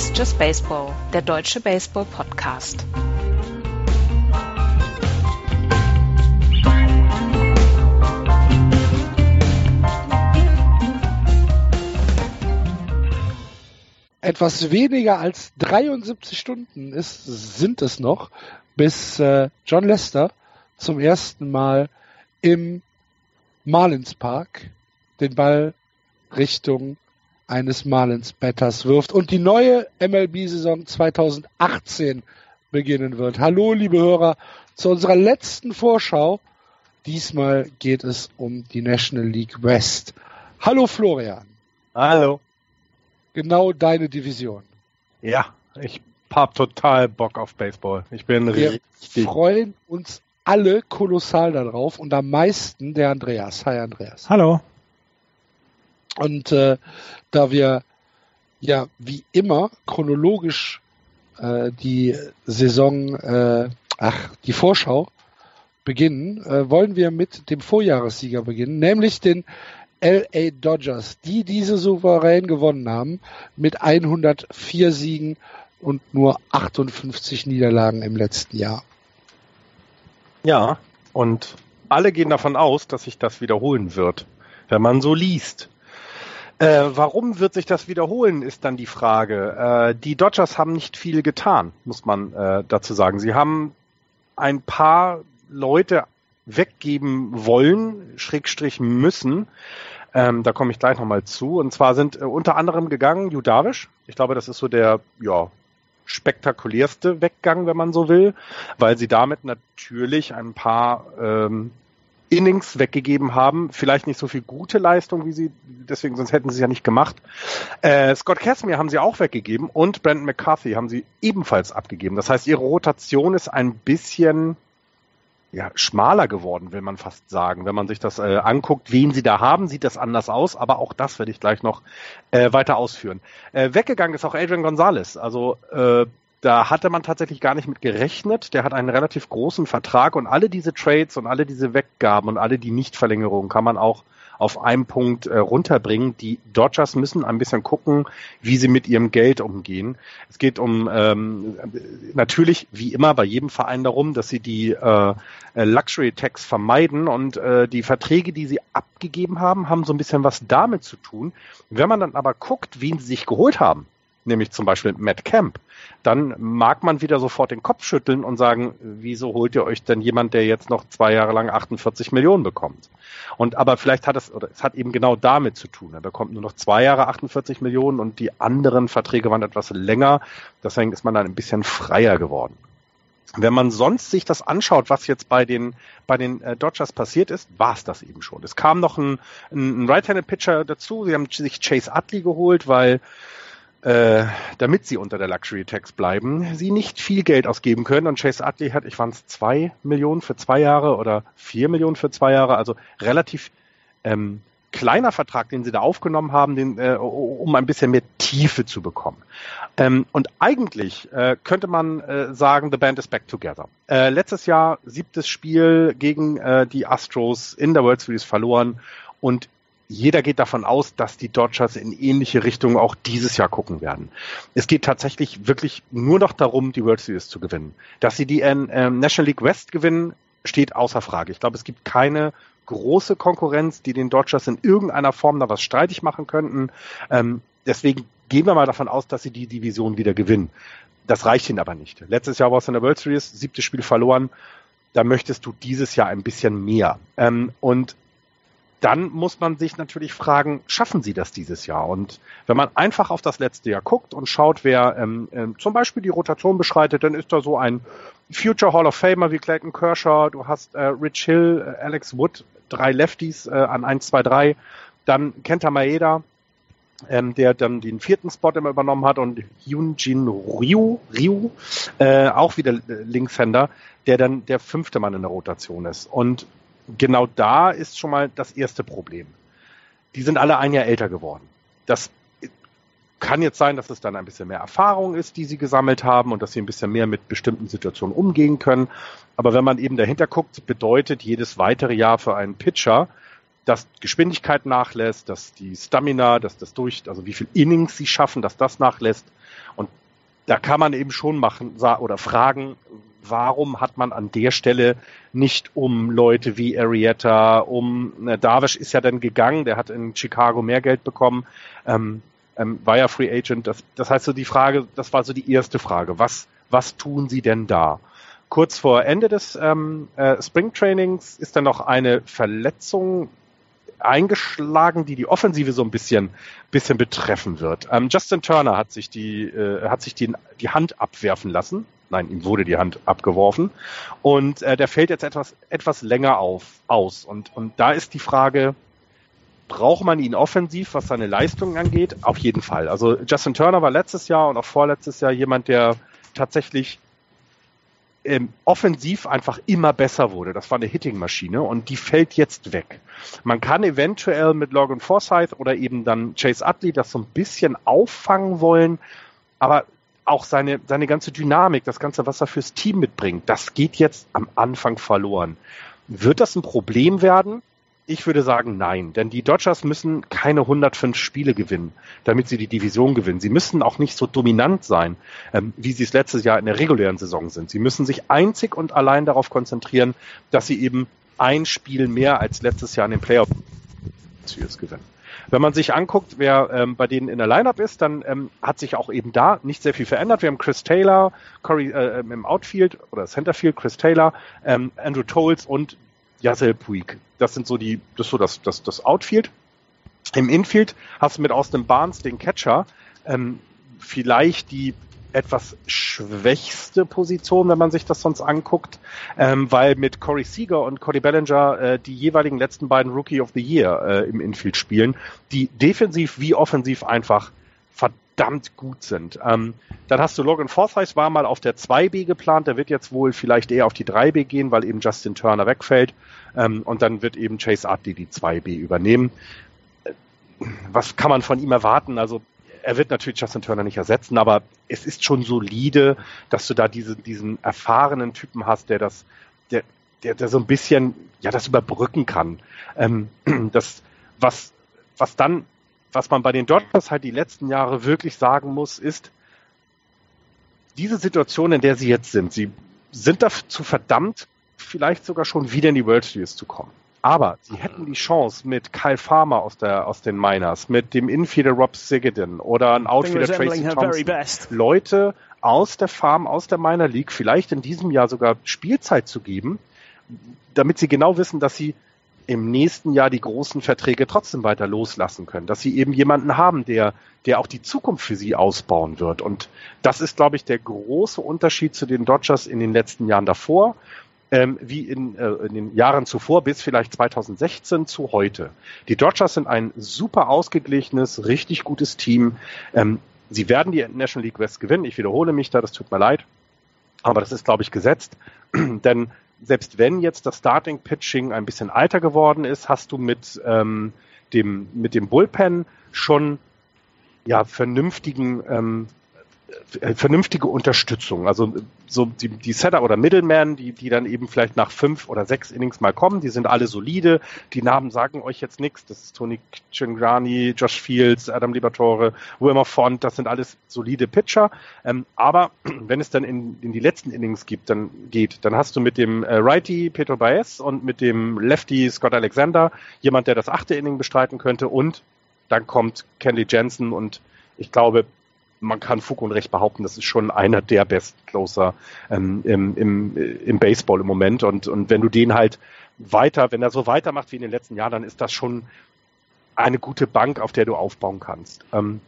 Ist Just Baseball, der deutsche Baseball-Podcast. Etwas weniger als 73 Stunden ist, sind es noch, bis äh, John Lester zum ersten Mal im Marlins Park den Ball Richtung eines Marlins-Batters wirft und die neue MLB-Saison 2018 beginnen wird. Hallo, liebe Hörer, zu unserer letzten Vorschau. Diesmal geht es um die National League West. Hallo, Florian. Hallo. Genau deine Division. Ja, ich hab total Bock auf Baseball. Ich bin Wir richtig. freuen uns alle kolossal darauf und am meisten der Andreas. Hi, Andreas. Hallo. Und äh, da wir ja wie immer chronologisch äh, die Saison, äh, ach, die Vorschau beginnen, äh, wollen wir mit dem Vorjahressieger beginnen, nämlich den LA Dodgers, die diese souverän gewonnen haben mit 104 Siegen und nur 58 Niederlagen im letzten Jahr. Ja, und alle gehen davon aus, dass sich das wiederholen wird, wenn man so liest. Äh, warum wird sich das wiederholen, ist dann die Frage. Äh, die Dodgers haben nicht viel getan, muss man äh, dazu sagen. Sie haben ein paar Leute weggeben wollen, Schrägstrich müssen. Ähm, da komme ich gleich nochmal zu. Und zwar sind äh, unter anderem gegangen Judavish. Ich glaube, das ist so der, ja, spektakulärste Weggang, wenn man so will, weil sie damit natürlich ein paar ähm, Innings weggegeben haben. Vielleicht nicht so viel gute Leistung, wie sie, deswegen, sonst hätten sie es ja nicht gemacht. Äh, Scott Casimir haben sie auch weggegeben und Brandon McCarthy haben sie ebenfalls abgegeben. Das heißt, ihre Rotation ist ein bisschen ja, schmaler geworden, will man fast sagen. Wenn man sich das äh, anguckt, wen sie da haben, sieht das anders aus, aber auch das werde ich gleich noch äh, weiter ausführen. Äh, weggegangen ist auch Adrian Gonzalez. Also äh, da hatte man tatsächlich gar nicht mit gerechnet. Der hat einen relativ großen Vertrag und alle diese Trades und alle diese Weggaben und alle die Nichtverlängerungen kann man auch auf einen Punkt äh, runterbringen. Die Dodgers müssen ein bisschen gucken, wie sie mit ihrem Geld umgehen. Es geht um ähm, natürlich wie immer bei jedem Verein darum, dass sie die äh, Luxury Tax vermeiden und äh, die Verträge, die sie abgegeben haben, haben so ein bisschen was damit zu tun. Wenn man dann aber guckt, wen sie sich geholt haben, nämlich zum Beispiel Matt Camp, dann mag man wieder sofort den Kopf schütteln und sagen, wieso holt ihr euch denn jemand, der jetzt noch zwei Jahre lang 48 Millionen bekommt? Und aber vielleicht hat es, oder es hat eben genau damit zu tun. Er bekommt nur noch zwei Jahre 48 Millionen und die anderen Verträge waren etwas länger. Deswegen ist man dann ein bisschen freier geworden. Wenn man sonst sich das anschaut, was jetzt bei den bei den äh, Dodgers passiert ist, war es das eben schon. Es kam noch ein, ein, ein Right-Handed Pitcher dazu. Sie haben sich Chase Utley geholt, weil äh, damit sie unter der Luxury Tax bleiben, sie nicht viel Geld ausgeben können. Und Chase Utley hat, ich waren es zwei Millionen für zwei Jahre oder vier Millionen für zwei Jahre, also relativ ähm, kleiner Vertrag, den sie da aufgenommen haben, den, äh, um ein bisschen mehr Tiefe zu bekommen. Ähm, und eigentlich äh, könnte man äh, sagen, the band is back together. Äh, letztes Jahr siebtes Spiel gegen äh, die Astros in der World Series verloren und jeder geht davon aus, dass die Dodgers in ähnliche Richtungen auch dieses Jahr gucken werden. Es geht tatsächlich wirklich nur noch darum, die World Series zu gewinnen. Dass sie die äh, National League West gewinnen, steht außer Frage. Ich glaube, es gibt keine große Konkurrenz, die den Dodgers in irgendeiner Form da was streitig machen könnten. Ähm, deswegen gehen wir mal davon aus, dass sie die Division wieder gewinnen. Das reicht ihnen aber nicht. Letztes Jahr war es in der World Series, siebtes Spiel verloren. Da möchtest du dieses Jahr ein bisschen mehr. Ähm, und dann muss man sich natürlich fragen, schaffen sie das dieses Jahr? Und wenn man einfach auf das letzte Jahr guckt und schaut, wer ähm, ähm, zum Beispiel die Rotation beschreitet, dann ist da so ein Future Hall of Famer wie Clayton Kershaw, du hast äh, Rich Hill, äh, Alex Wood, drei Lefties äh, an 1, 2, 3, dann Kenta Maeda, ähm, der dann den vierten Spot immer übernommen hat und Hyunjin Ryu, Ryu äh, auch wieder Linkshänder, der dann der fünfte Mann in der Rotation ist. Und genau da ist schon mal das erste Problem. Die sind alle ein Jahr älter geworden. Das kann jetzt sein, dass es dann ein bisschen mehr Erfahrung ist, die sie gesammelt haben und dass sie ein bisschen mehr mit bestimmten Situationen umgehen können. Aber wenn man eben dahinter guckt, bedeutet jedes weitere Jahr für einen Pitcher, dass Geschwindigkeit nachlässt, dass die Stamina, dass das durch, also wie viel Innings sie schaffen, dass das nachlässt. Und da kann man eben schon machen oder fragen, warum hat man an der Stelle nicht um Leute wie Arietta, um äh, Darvish ist ja dann gegangen, der hat in Chicago mehr Geld bekommen, ähm, ähm, war ja Free Agent. Das, das heißt so die Frage, das war so die erste Frage, was, was tun sie denn da? Kurz vor Ende des ähm, äh, Springtrainings ist dann noch eine Verletzung eingeschlagen, die die Offensive so ein bisschen, bisschen betreffen wird. Ähm, Justin Turner hat sich die, äh, hat sich die, die Hand abwerfen lassen. Nein, ihm wurde die Hand abgeworfen. Und äh, der fällt jetzt etwas, etwas länger auf, aus. Und, und da ist die Frage, braucht man ihn offensiv, was seine Leistungen angeht? Auf jeden Fall. Also Justin Turner war letztes Jahr und auch vorletztes Jahr jemand, der tatsächlich ähm, offensiv einfach immer besser wurde. Das war eine Hitting-Maschine und die fällt jetzt weg. Man kann eventuell mit Logan Forsyth oder eben dann Chase Utley das so ein bisschen auffangen wollen, aber auch seine, seine ganze Dynamik, das Ganze, was er fürs Team mitbringt, das geht jetzt am Anfang verloren. Wird das ein Problem werden? Ich würde sagen, nein, denn die Dodgers müssen keine 105 Spiele gewinnen, damit sie die Division gewinnen. Sie müssen auch nicht so dominant sein, ähm, wie sie es letztes Jahr in der regulären Saison sind. Sie müssen sich einzig und allein darauf konzentrieren, dass sie eben ein Spiel mehr als letztes Jahr in den Playoffs gewinnen. Wenn man sich anguckt, wer ähm, bei denen in der Lineup ist, dann ähm, hat sich auch eben da nicht sehr viel verändert. Wir haben Chris Taylor, Corey äh, im Outfield oder Centerfield, Chris Taylor, ähm, Andrew Tolles und Yasel Puig. Das sind so die, das ist so das, das, das Outfield. Im Infield hast du mit Austin Barnes den Catcher, ähm, vielleicht die etwas schwächste Position, wenn man sich das sonst anguckt, ähm, weil mit Corey Seager und Cody Bellinger äh, die jeweiligen letzten beiden Rookie of the Year äh, im Infield spielen, die defensiv wie offensiv einfach verdammt gut sind. Ähm, dann hast du Logan Forsyth war mal auf der 2B geplant, der wird jetzt wohl vielleicht eher auf die 3B gehen, weil eben Justin Turner wegfällt. Ähm, und dann wird eben Chase Utley die 2B übernehmen. Äh, was kann man von ihm erwarten? Also er wird natürlich Justin Turner nicht ersetzen, aber es ist schon solide, dass du da diese, diesen erfahrenen Typen hast, der das, der, der, der so ein bisschen, ja, das überbrücken kann. Ähm, das, was, was dann was man bei den Dodgers halt die letzten Jahre wirklich sagen muss, ist, diese Situation, in der sie jetzt sind, sie sind dazu verdammt, vielleicht sogar schon wieder in die World Series zu kommen. Aber sie hätten die Chance mit Kyle Farmer aus, der, aus den Miners, mit dem Infielder Rob Sigurdin oder ein Outfielder Tracy Thompson, Leute aus der Farm, aus der Minor League vielleicht in diesem Jahr sogar Spielzeit zu geben, damit sie genau wissen, dass sie im nächsten Jahr die großen Verträge trotzdem weiter loslassen können, dass sie eben jemanden haben, der, der auch die Zukunft für sie ausbauen wird. Und das ist, glaube ich, der große Unterschied zu den Dodgers in den letzten Jahren davor, ähm, wie in, äh, in den Jahren zuvor bis vielleicht 2016 zu heute. Die Dodgers sind ein super ausgeglichenes, richtig gutes Team. Ähm, sie werden die National League West gewinnen. Ich wiederhole mich da, das tut mir leid. Aber das ist, glaube ich, gesetzt. Denn selbst wenn jetzt das Starting Pitching ein bisschen alter geworden ist, hast du mit ähm, dem mit dem Bullpen schon ja vernünftigen ähm, äh, vernünftige Unterstützung. Also so die, die Setter oder Middleman, die, die dann eben vielleicht nach fünf oder sechs Innings mal kommen, die sind alle solide. Die Namen sagen euch jetzt nichts. Das ist Tony Cingrani, Josh Fields, Adam Libertore, Wilmer Font, das sind alles solide Pitcher. Ähm, aber wenn es dann in, in die letzten Innings gibt, dann geht, dann hast du mit dem äh, Righty Pedro Baez und mit dem Lefty Scott Alexander jemand, der das achte Inning bestreiten könnte und dann kommt Kenley Jensen und ich glaube, man kann Fug und Recht behaupten, das ist schon einer der besten Closer ähm, im, im, im Baseball im Moment. Und, und wenn du den halt weiter, wenn er so weitermacht wie in den letzten Jahren, dann ist das schon eine gute Bank, auf der du aufbauen kannst. Ähm,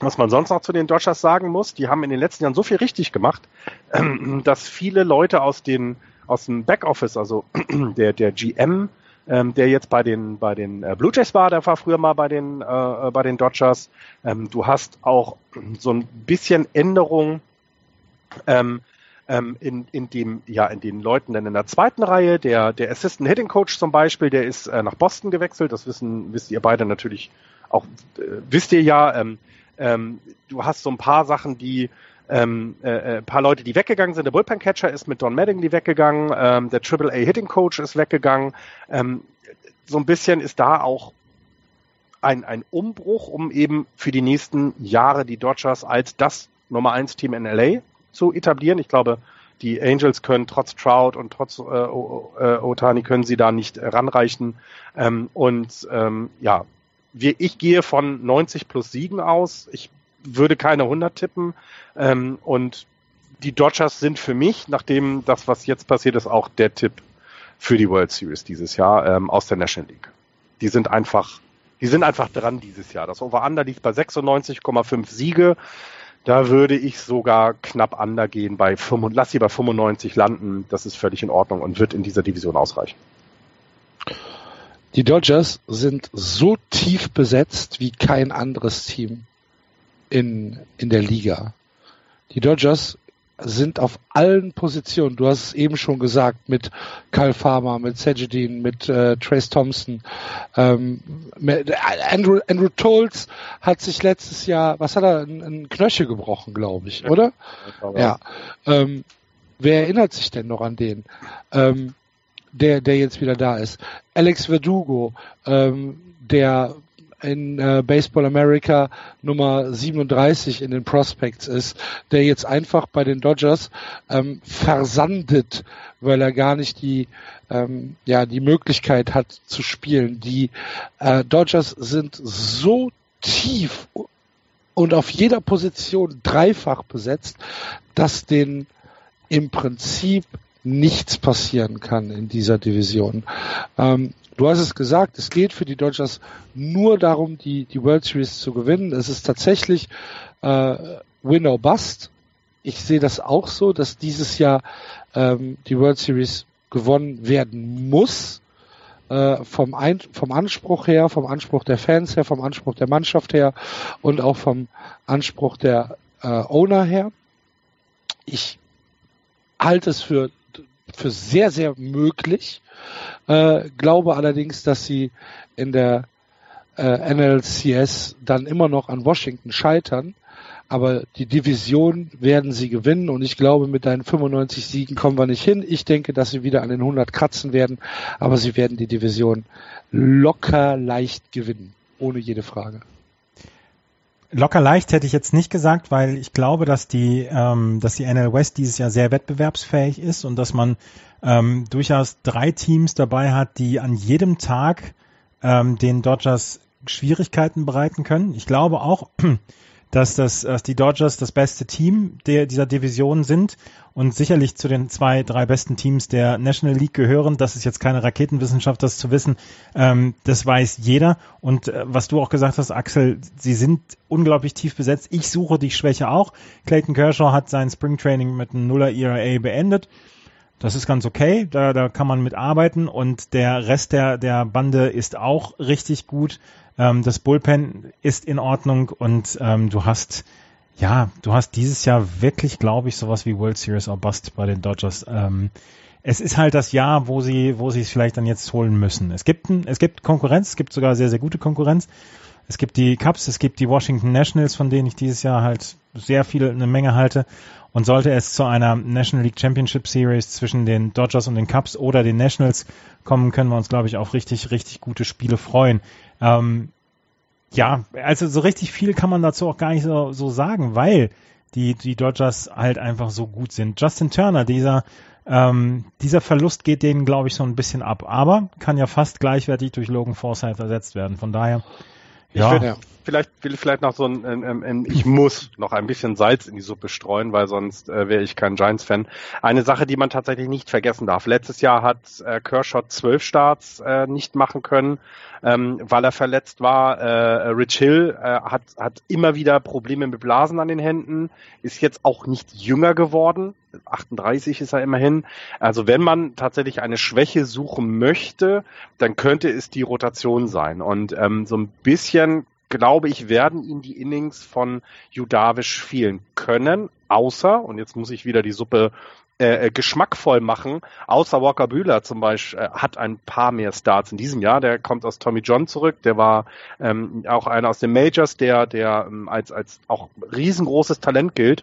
was man sonst noch zu den Dodgers sagen muss, die haben in den letzten Jahren so viel richtig gemacht, ähm, dass viele Leute aus den aus dem Backoffice, also der der GM ähm, der jetzt bei den bei den äh, Blue Jays war, der war früher mal bei den äh, äh, bei den Dodgers. Ähm, du hast auch so ein bisschen Änderung ähm, ähm, in, in dem ja in den Leuten dann in der zweiten Reihe. Der der Assistant Hitting Coach zum Beispiel, der ist äh, nach Boston gewechselt. Das wissen wisst ihr beide natürlich auch äh, wisst ihr ja. Ähm, ähm, du hast so ein paar Sachen, die ähm, äh, äh, paar Leute, die weggegangen sind. Der Bullpen Catcher ist mit Don Mattingly weggegangen, ähm, der Triple A Hitting Coach ist weggegangen. Ähm, so ein bisschen ist da auch ein, ein Umbruch, um eben für die nächsten Jahre die Dodgers als das Nummer 1 Team in LA zu etablieren. Ich glaube, die Angels können trotz Trout und trotz äh, Otani können sie da nicht ranreichen. Ähm, und ähm, ja, wir, ich gehe von 90 plus Siegen aus. Ich würde keine 100 tippen. Ähm, und die Dodgers sind für mich, nachdem das, was jetzt passiert ist, auch der Tipp für die World Series dieses Jahr ähm, aus der National League. Die sind einfach, die sind einfach dran dieses Jahr. Das Over-Under liegt bei 96,5 Siege. Da würde ich sogar knapp under gehen bei 5, lass sie bei 95 landen. Das ist völlig in Ordnung und wird in dieser Division ausreichen. Die Dodgers sind so tief besetzt wie kein anderes Team in, in der Liga. Die Dodgers sind auf allen Positionen, du hast es eben schon gesagt, mit Kyle Farmer, mit Sajidin, mit äh, Trace Thompson, ähm, mit, Andrew, Andrew Tolz hat sich letztes Jahr, was hat er, ein, ein Knöchel gebrochen, glaube ich, oder? Ja. Ähm, wer erinnert sich denn noch an den? Ähm, der, der jetzt wieder da ist. Alex Verdugo, ähm, der in äh, Baseball America Nummer 37 in den Prospects ist, der jetzt einfach bei den Dodgers ähm, versandet, weil er gar nicht die ähm, ja die Möglichkeit hat zu spielen. Die äh, Dodgers sind so tief und auf jeder Position dreifach besetzt, dass den im Prinzip nichts passieren kann in dieser Division. Ähm, du hast es gesagt, es geht für die Dodgers nur darum, die, die World Series zu gewinnen. Es ist tatsächlich äh, Win or Bust. Ich sehe das auch so, dass dieses Jahr ähm, die World Series gewonnen werden muss. Äh, vom, Ein vom Anspruch her, vom Anspruch der Fans her, vom Anspruch der Mannschaft her und auch vom Anspruch der äh, Owner her. Ich halte es für für sehr, sehr möglich. Äh, glaube allerdings, dass sie in der äh, NLCS dann immer noch an Washington scheitern. Aber die Division werden sie gewinnen und ich glaube, mit deinen 95 Siegen kommen wir nicht hin. Ich denke, dass sie wieder an den 100 kratzen werden, aber sie werden die Division locker leicht gewinnen. Ohne jede Frage. Locker leicht hätte ich jetzt nicht gesagt, weil ich glaube, dass die, ähm, dass die NL West dieses Jahr sehr wettbewerbsfähig ist und dass man ähm, durchaus drei Teams dabei hat, die an jedem Tag ähm, den Dodgers Schwierigkeiten bereiten können. Ich glaube auch, dass, das, dass die Dodgers das beste Team der, dieser Division sind und sicherlich zu den zwei, drei besten Teams der National League gehören. Das ist jetzt keine Raketenwissenschaft, das zu wissen. Ähm, das weiß jeder. Und äh, was du auch gesagt hast, Axel, sie sind unglaublich tief besetzt. Ich suche die Schwäche auch. Clayton Kershaw hat sein Springtraining mit einem Nuller ERA beendet. Das ist ganz okay, da, da kann man mit arbeiten und der Rest der, der Bande ist auch richtig gut. Ähm, das Bullpen ist in Ordnung und ähm, du hast ja, du hast dieses Jahr wirklich, glaube ich, sowas wie World Series or Bust bei den Dodgers. Ähm, es ist halt das Jahr, wo sie, wo sie es vielleicht dann jetzt holen müssen. Es gibt, es gibt Konkurrenz, es gibt sogar sehr, sehr gute Konkurrenz. Es gibt die Cubs, es gibt die Washington Nationals, von denen ich dieses Jahr halt sehr viel, eine Menge halte. Und sollte es zu einer National League Championship Series zwischen den Dodgers und den Cubs oder den Nationals kommen, können wir uns, glaube ich, auf richtig, richtig gute Spiele freuen. Ähm, ja, also so richtig viel kann man dazu auch gar nicht so, so sagen, weil die, die Dodgers halt einfach so gut sind. Justin Turner, dieser, ähm, dieser Verlust geht denen, glaube ich, so ein bisschen ab, aber kann ja fast gleichwertig durch Logan Forsythe ersetzt werden. Von daher, ja. Ich will, vielleicht will vielleicht noch so ein, ein, ein, ich muss noch ein bisschen Salz in die Suppe streuen, weil sonst äh, wäre ich kein Giants-Fan. Eine Sache, die man tatsächlich nicht vergessen darf. Letztes Jahr hat äh, Kershaw zwölf Starts äh, nicht machen können ähm, weil er verletzt war. Äh, Rich Hill äh, hat, hat immer wieder Probleme mit Blasen an den Händen, ist jetzt auch nicht jünger geworden. 38 ist er immerhin. Also wenn man tatsächlich eine Schwäche suchen möchte, dann könnte es die Rotation sein. Und ähm, so ein bisschen glaube ich, werden ihn die Innings von Judavish fehlen können, außer, und jetzt muss ich wieder die Suppe äh, äh, geschmackvoll machen. Außer Walker Bühler zum Beispiel äh, hat ein paar mehr Starts in diesem Jahr. Der kommt aus Tommy John zurück. Der war ähm, auch einer aus den Majors, der der ähm, als als auch riesengroßes Talent gilt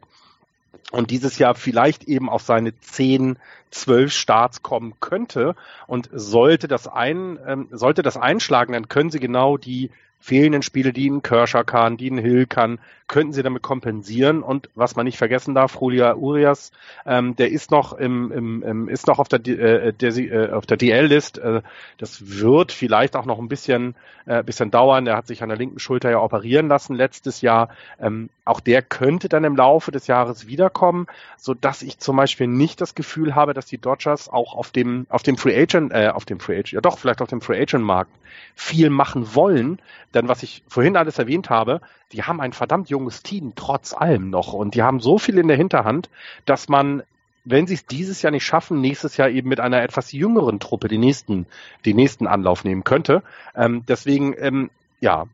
und dieses Jahr vielleicht eben auf seine zehn, zwölf Starts kommen könnte. Und sollte das ein, ähm, sollte das einschlagen, dann können sie genau die fehlenden Spiele, die ein Kershaw kann, die ein Hill kann, könnten sie damit kompensieren. Und was man nicht vergessen darf, Julia Urias, ähm, der ist noch im, im, im ist noch auf der äh, der, äh, auf der DL-List. Äh, das wird vielleicht auch noch ein bisschen äh, bisschen dauern. Er hat sich an der linken Schulter ja operieren lassen letztes Jahr. Ähm, auch der könnte dann im Laufe des Jahres wiederkommen, so dass ich zum Beispiel nicht das Gefühl habe, dass die Dodgers auch auf dem auf dem Free Agent, äh, auf dem Free Agent, ja doch vielleicht auf dem Free Agent Markt viel machen wollen. Denn was ich vorhin alles erwähnt habe, die haben ein verdammt junges Team trotz allem noch und die haben so viel in der Hinterhand, dass man wenn sie es dieses Jahr nicht schaffen, nächstes Jahr eben mit einer etwas jüngeren Truppe die nächsten, die nächsten Anlauf nehmen könnte. Ähm, deswegen, ähm, ja,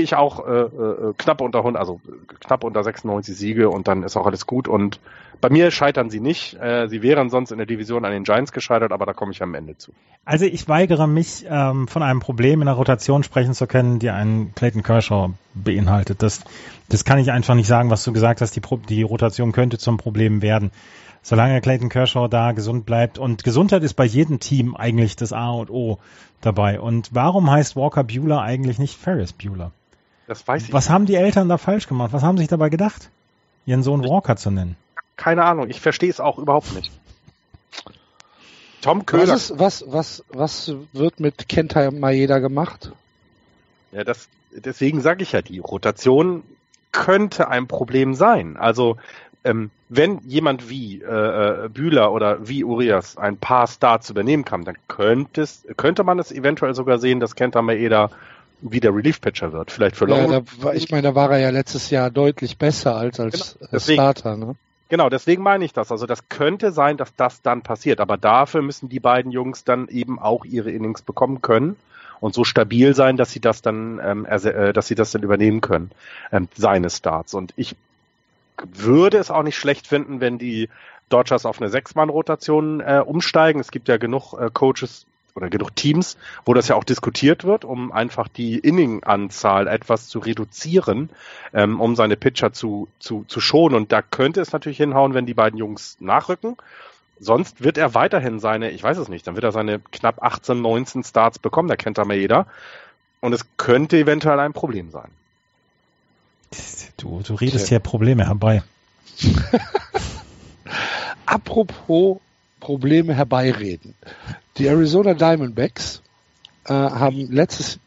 ich auch äh, äh, knapp unter 100, also knapp unter 96 Siege und dann ist auch alles gut. Und bei mir scheitern sie nicht. Äh, sie wären sonst in der Division an den Giants gescheitert, aber da komme ich am Ende zu. Also ich weigere mich, ähm, von einem Problem in der Rotation sprechen zu können, die einen Clayton Kershaw beinhaltet. Das, das kann ich einfach nicht sagen, was du gesagt hast. Die, Pro die Rotation könnte zum Problem werden. Solange Clayton Kershaw da gesund bleibt. Und Gesundheit ist bei jedem Team eigentlich das A und O dabei. Und warum heißt Walker Bueller eigentlich nicht Ferris Bueller? Das weiß ich. Was haben die Eltern da falsch gemacht? Was haben sich dabei gedacht, ihren Sohn Walker zu nennen? Keine Ahnung, ich verstehe es auch überhaupt nicht. Tom Köhler. Was, ist, was, was, was wird mit Kenta Maeda gemacht? Ja, das, deswegen sage ich ja, die Rotation könnte ein Problem sein. Also ähm, wenn jemand wie äh, äh Bühler oder wie Urias ein paar Starts übernehmen kann, dann könnte, man es eventuell sogar sehen, dass Kenta Maeda wie der Relief-Pitcher wird. Vielleicht für ja, da, Ich meine, da war er ja letztes Jahr deutlich besser als als genau, deswegen, Starter. Ne? Genau, deswegen meine ich das. Also das könnte sein, dass das dann passiert. Aber dafür müssen die beiden Jungs dann eben auch ihre Innings bekommen können und so stabil sein, dass sie das dann, ähm, äh, dass sie das dann übernehmen können, ähm, seine Starts. Und ich würde es auch nicht schlecht finden, wenn die Dodgers auf eine Sechs-Mann-Rotation äh, umsteigen. Es gibt ja genug äh, Coaches, oder genug Teams, wo das ja auch diskutiert wird, um einfach die Inning-Anzahl etwas zu reduzieren, ähm, um seine Pitcher zu, zu, zu schonen. Und da könnte es natürlich hinhauen, wenn die beiden Jungs nachrücken. Sonst wird er weiterhin seine, ich weiß es nicht, dann wird er seine knapp 18, 19 Starts bekommen, da kennt er mir jeder. Und es könnte eventuell ein Problem sein. Du, du redest hier Probleme herbei. Apropos Probleme herbeireden. Die Arizona Diamondbacks äh, haben letztes,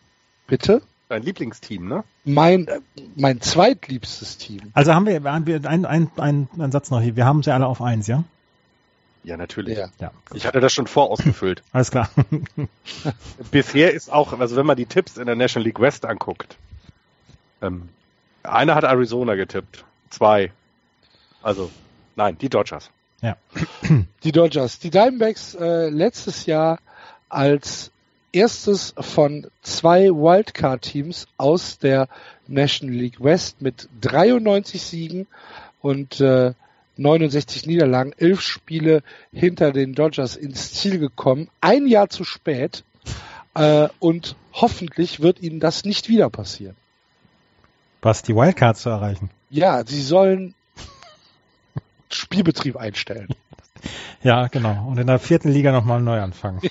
bitte? Dein Lieblingsteam, ne? Mein, mein zweitliebstes Team. Also haben wir, haben wir ein, ein, ein, ein Satz noch hier. Wir haben sie alle auf eins, ja? Ja, natürlich. Ja. ja ich hatte das schon vorausgefüllt. Alles klar. Bisher ist auch, also wenn man die Tipps in der National League West anguckt, ähm, einer hat Arizona getippt, zwei. Also, nein, die Dodgers. Ja. Die Dodgers. Die Diamondbacks äh, letztes Jahr als erstes von zwei Wildcard-Teams aus der National League West mit 93 Siegen und äh, 69 Niederlagen, elf Spiele hinter den Dodgers ins Ziel gekommen. Ein Jahr zu spät. Äh, und hoffentlich wird ihnen das nicht wieder passieren. Was, die Wildcard zu erreichen? Ja, sie sollen Spielbetrieb einstellen. Ja, genau. Und in der vierten Liga nochmal neu anfangen.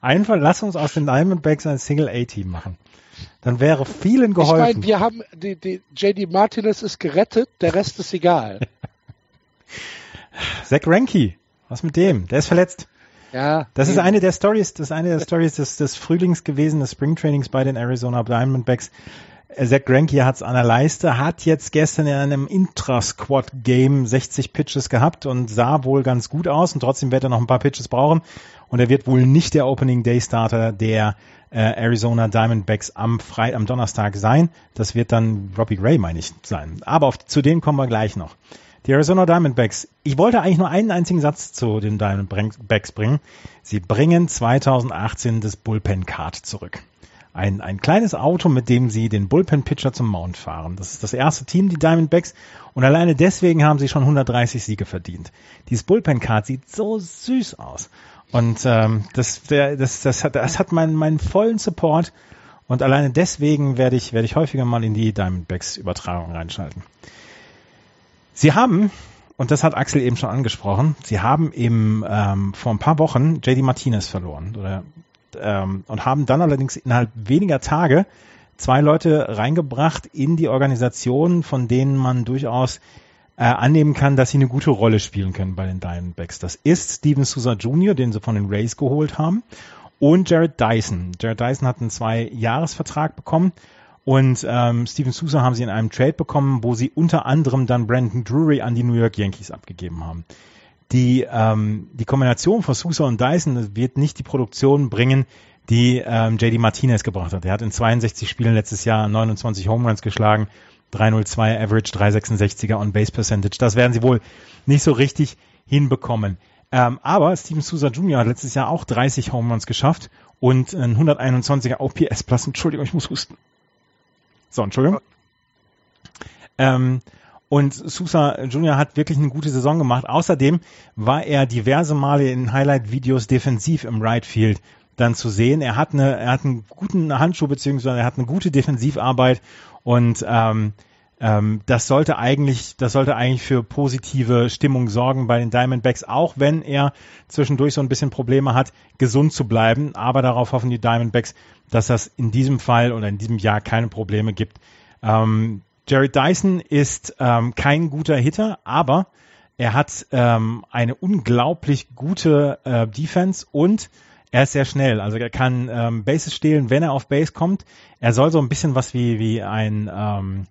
Einfach, lass uns aus den Diamondbacks ein Single-A-Team machen. Dann wäre vielen geholfen. Ich meine, wir haben, die, die JD Martinez ist gerettet, der Rest ist egal. Zach Ranky, was mit dem? Der ist verletzt. Ja. Das ist eine der Stories, das ist eine der Stories des, des Frühlings gewesen, des Springtrainings bei den Arizona Diamondbacks. Zach Greinke hat es an der Leiste, hat jetzt gestern in einem Intra-Squad-Game 60 Pitches gehabt und sah wohl ganz gut aus und trotzdem wird er noch ein paar Pitches brauchen und er wird wohl nicht der Opening Day Starter der äh, Arizona Diamondbacks am Freitag, am Donnerstag sein. Das wird dann Robbie Gray, meine ich, sein. Aber auf, zu denen kommen wir gleich noch. Die Arizona Diamondbacks. Ich wollte eigentlich nur einen einzigen Satz zu den Diamondbacks bringen. Sie bringen 2018 das Bullpen Card zurück ein, ein kleines Auto, mit dem sie den Bullpen-Pitcher zum Mount fahren. Das ist das erste Team, die Diamondbacks. Und alleine deswegen haben sie schon 130 Siege verdient. Dieses Bullpen-Card sieht so süß aus. Und ähm, das, das, das, hat, das hat meinen, meinen vollen Support. Und alleine deswegen werde ich, werde ich häufiger mal in die Diamondbacks-Übertragung reinschalten. Sie haben, und das hat Axel eben schon angesprochen, sie haben eben ähm, vor ein paar Wochen JD Martinez verloren. Oder ähm, und haben dann allerdings innerhalb weniger Tage zwei Leute reingebracht in die Organisation, von denen man durchaus äh, annehmen kann, dass sie eine gute Rolle spielen können bei den Diamondbacks. Das ist Steven Souza Jr., den sie von den Rays geholt haben, und Jared Dyson. Jared Dyson hat einen Zwei-Jahres-Vertrag bekommen und ähm, Steven Souza haben sie in einem Trade bekommen, wo sie unter anderem dann Brandon Drury an die New York Yankees abgegeben haben. Die, ähm, die Kombination von Souza und Dyson wird nicht die Produktion bringen, die ähm, JD Martinez gebracht hat. Er hat in 62 Spielen letztes Jahr 29 Home Runs geschlagen 302 Average, 366er on Base Percentage. Das werden sie wohl nicht so richtig hinbekommen. Ähm, aber Steven Souza Jr. hat letztes Jahr auch 30 Home Runs geschafft und ein 121er OPS Plus. Entschuldigung, ich muss husten. So, Entschuldigung. Ähm, und Sousa Jr. hat wirklich eine gute Saison gemacht. Außerdem war er diverse Male in Highlight-Videos defensiv im Right Field dann zu sehen. Er hat eine, er hat einen guten Handschuh beziehungsweise er hat eine gute Defensivarbeit und ähm, ähm, das sollte eigentlich, das sollte eigentlich für positive Stimmung sorgen bei den Diamondbacks, auch wenn er zwischendurch so ein bisschen Probleme hat, gesund zu bleiben. Aber darauf hoffen die Diamondbacks, dass das in diesem Fall oder in diesem Jahr keine Probleme gibt. Ähm, Jared Dyson ist ähm, kein guter Hitter, aber er hat ähm, eine unglaublich gute äh, Defense und er ist sehr schnell, also er kann ähm, Bases stehlen, wenn er auf Base kommt. Er soll so ein bisschen was wie, wie ein, ähm,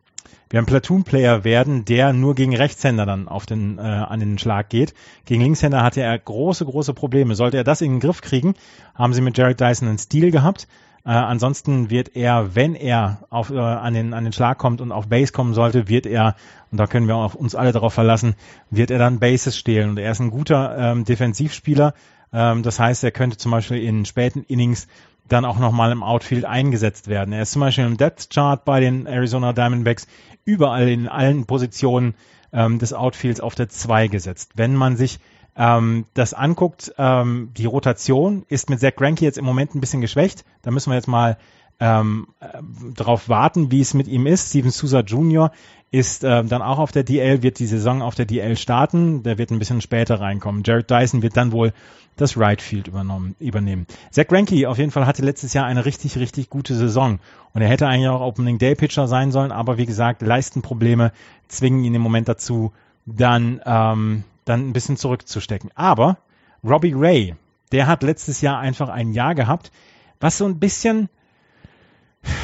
wie ein Platoon-Player werden, der nur gegen Rechtshänder dann auf den, äh, an den Schlag geht. Gegen Linkshänder hatte er große, große Probleme. Sollte er das in den Griff kriegen, haben sie mit Jared Dyson einen Stil gehabt. Äh, ansonsten wird er, wenn er auf, äh, an, den, an den Schlag kommt und auf Base kommen sollte, wird er, und da können wir auch uns alle darauf verlassen, wird er dann Bases stehlen. Und er ist ein guter ähm, Defensivspieler, ähm, das heißt, er könnte zum Beispiel in späten Innings dann auch nochmal im Outfield eingesetzt werden. Er ist zum Beispiel im Depth Chart bei den Arizona Diamondbacks überall in allen Positionen ähm, des Outfields auf der 2 gesetzt. Wenn man sich ähm, das anguckt, ähm, die Rotation ist mit Zach Greinke jetzt im Moment ein bisschen geschwächt. Da müssen wir jetzt mal ähm, äh, darauf warten, wie es mit ihm ist. Steven Souza Jr. ist äh, dann auch auf der DL, wird die Saison auf der DL starten. Der wird ein bisschen später reinkommen. Jared Dyson wird dann wohl das Right Field übernommen, übernehmen. Zach Greinke auf jeden Fall hatte letztes Jahr eine richtig, richtig gute Saison. Und er hätte eigentlich auch Opening Day Pitcher sein sollen, aber wie gesagt, Leistenprobleme zwingen ihn im Moment dazu, dann, ähm, dann ein bisschen zurückzustecken. Aber Robbie Ray, der hat letztes Jahr einfach ein Jahr gehabt, was so ein bisschen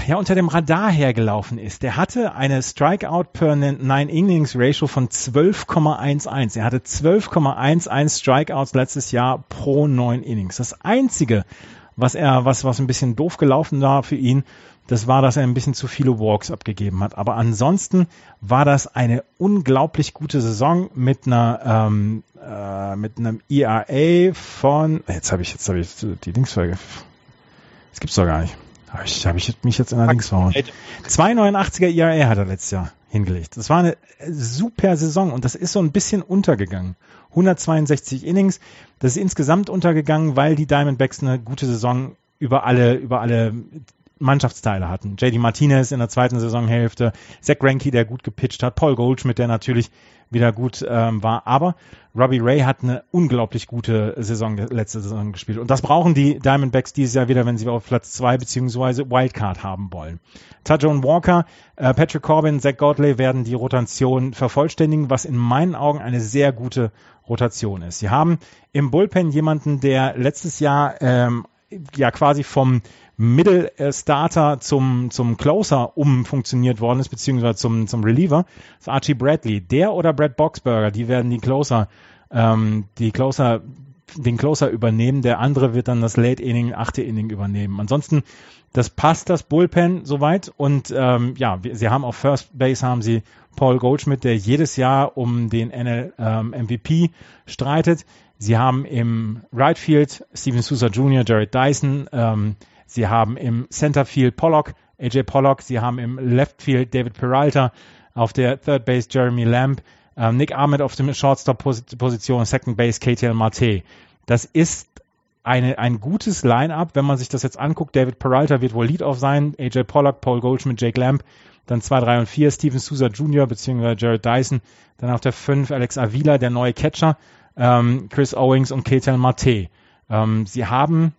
ja unter dem Radar hergelaufen ist. Der hatte eine Strikeout per Nine Innings Ratio von 12,11. Er hatte 12,11 Strikeouts letztes Jahr pro neun Innings. Das einzige, was er, was, was ein bisschen doof gelaufen war für ihn, das war, dass er ein bisschen zu viele Walks abgegeben hat. Aber ansonsten war das eine unglaublich gute Saison mit einer ähm, äh, mit einem ERA von jetzt habe ich jetzt habe ich die Linksfolge. Das gibt's doch gar nicht. Habe ich, hab ich mich jetzt in der Links verhauen. 2,89er IRA hat er letztes Jahr hingelegt. Das war eine super Saison und das ist so ein bisschen untergegangen. 162 Innings, das ist insgesamt untergegangen, weil die Diamondbacks eine gute Saison über alle, über alle Mannschaftsteile hatten. JD Martinez in der zweiten Saisonhälfte, Zach Greinke, der gut gepitcht hat, Paul Goldschmidt, der natürlich wieder gut ähm, war. Aber Robbie Ray hat eine unglaublich gute Saison letzte Saison gespielt. Und das brauchen die Diamondbacks dieses Jahr wieder, wenn sie auf Platz zwei beziehungsweise Wildcard haben wollen. Tajon Walker, äh, Patrick Corbin, Zach Godley werden die Rotation vervollständigen, was in meinen Augen eine sehr gute Rotation ist. Sie haben im Bullpen jemanden, der letztes Jahr ähm, ja quasi vom Middle Starter zum, zum Closer umfunktioniert worden ist, beziehungsweise zum, zum Reliever, ist Archie Bradley. Der oder Brad Boxberger, die werden die Closer, ähm, die Closer, den Closer übernehmen. Der andere wird dann das Late Inning, achte Inning übernehmen. Ansonsten, das passt, das Bullpen soweit. Und ähm, ja, sie haben auf First Base haben sie Paul Goldschmidt, der jedes Jahr um den NL ähm, MVP streitet. Sie haben im Right Field Steven Souza Jr., Jared Dyson, ähm, Sie haben im Centerfield Pollock, AJ Pollock. Sie haben im Left Field David Peralta. Auf der Third Base Jeremy Lamb. Ähm, Nick Ahmed auf dem Shortstop-Position. Second Base KTL Marte. Das ist eine, ein gutes Line-Up, wenn man sich das jetzt anguckt. David Peralta wird wohl Lead-Off sein. AJ Pollock, Paul Goldschmidt, Jake Lamb. Dann 2, 3 und 4 Steven Souza Jr. bzw. Jared Dyson. Dann auf der 5 Alex Avila, der neue Catcher. Ähm, Chris Owings und Ketel Mate. Ähm, sie haben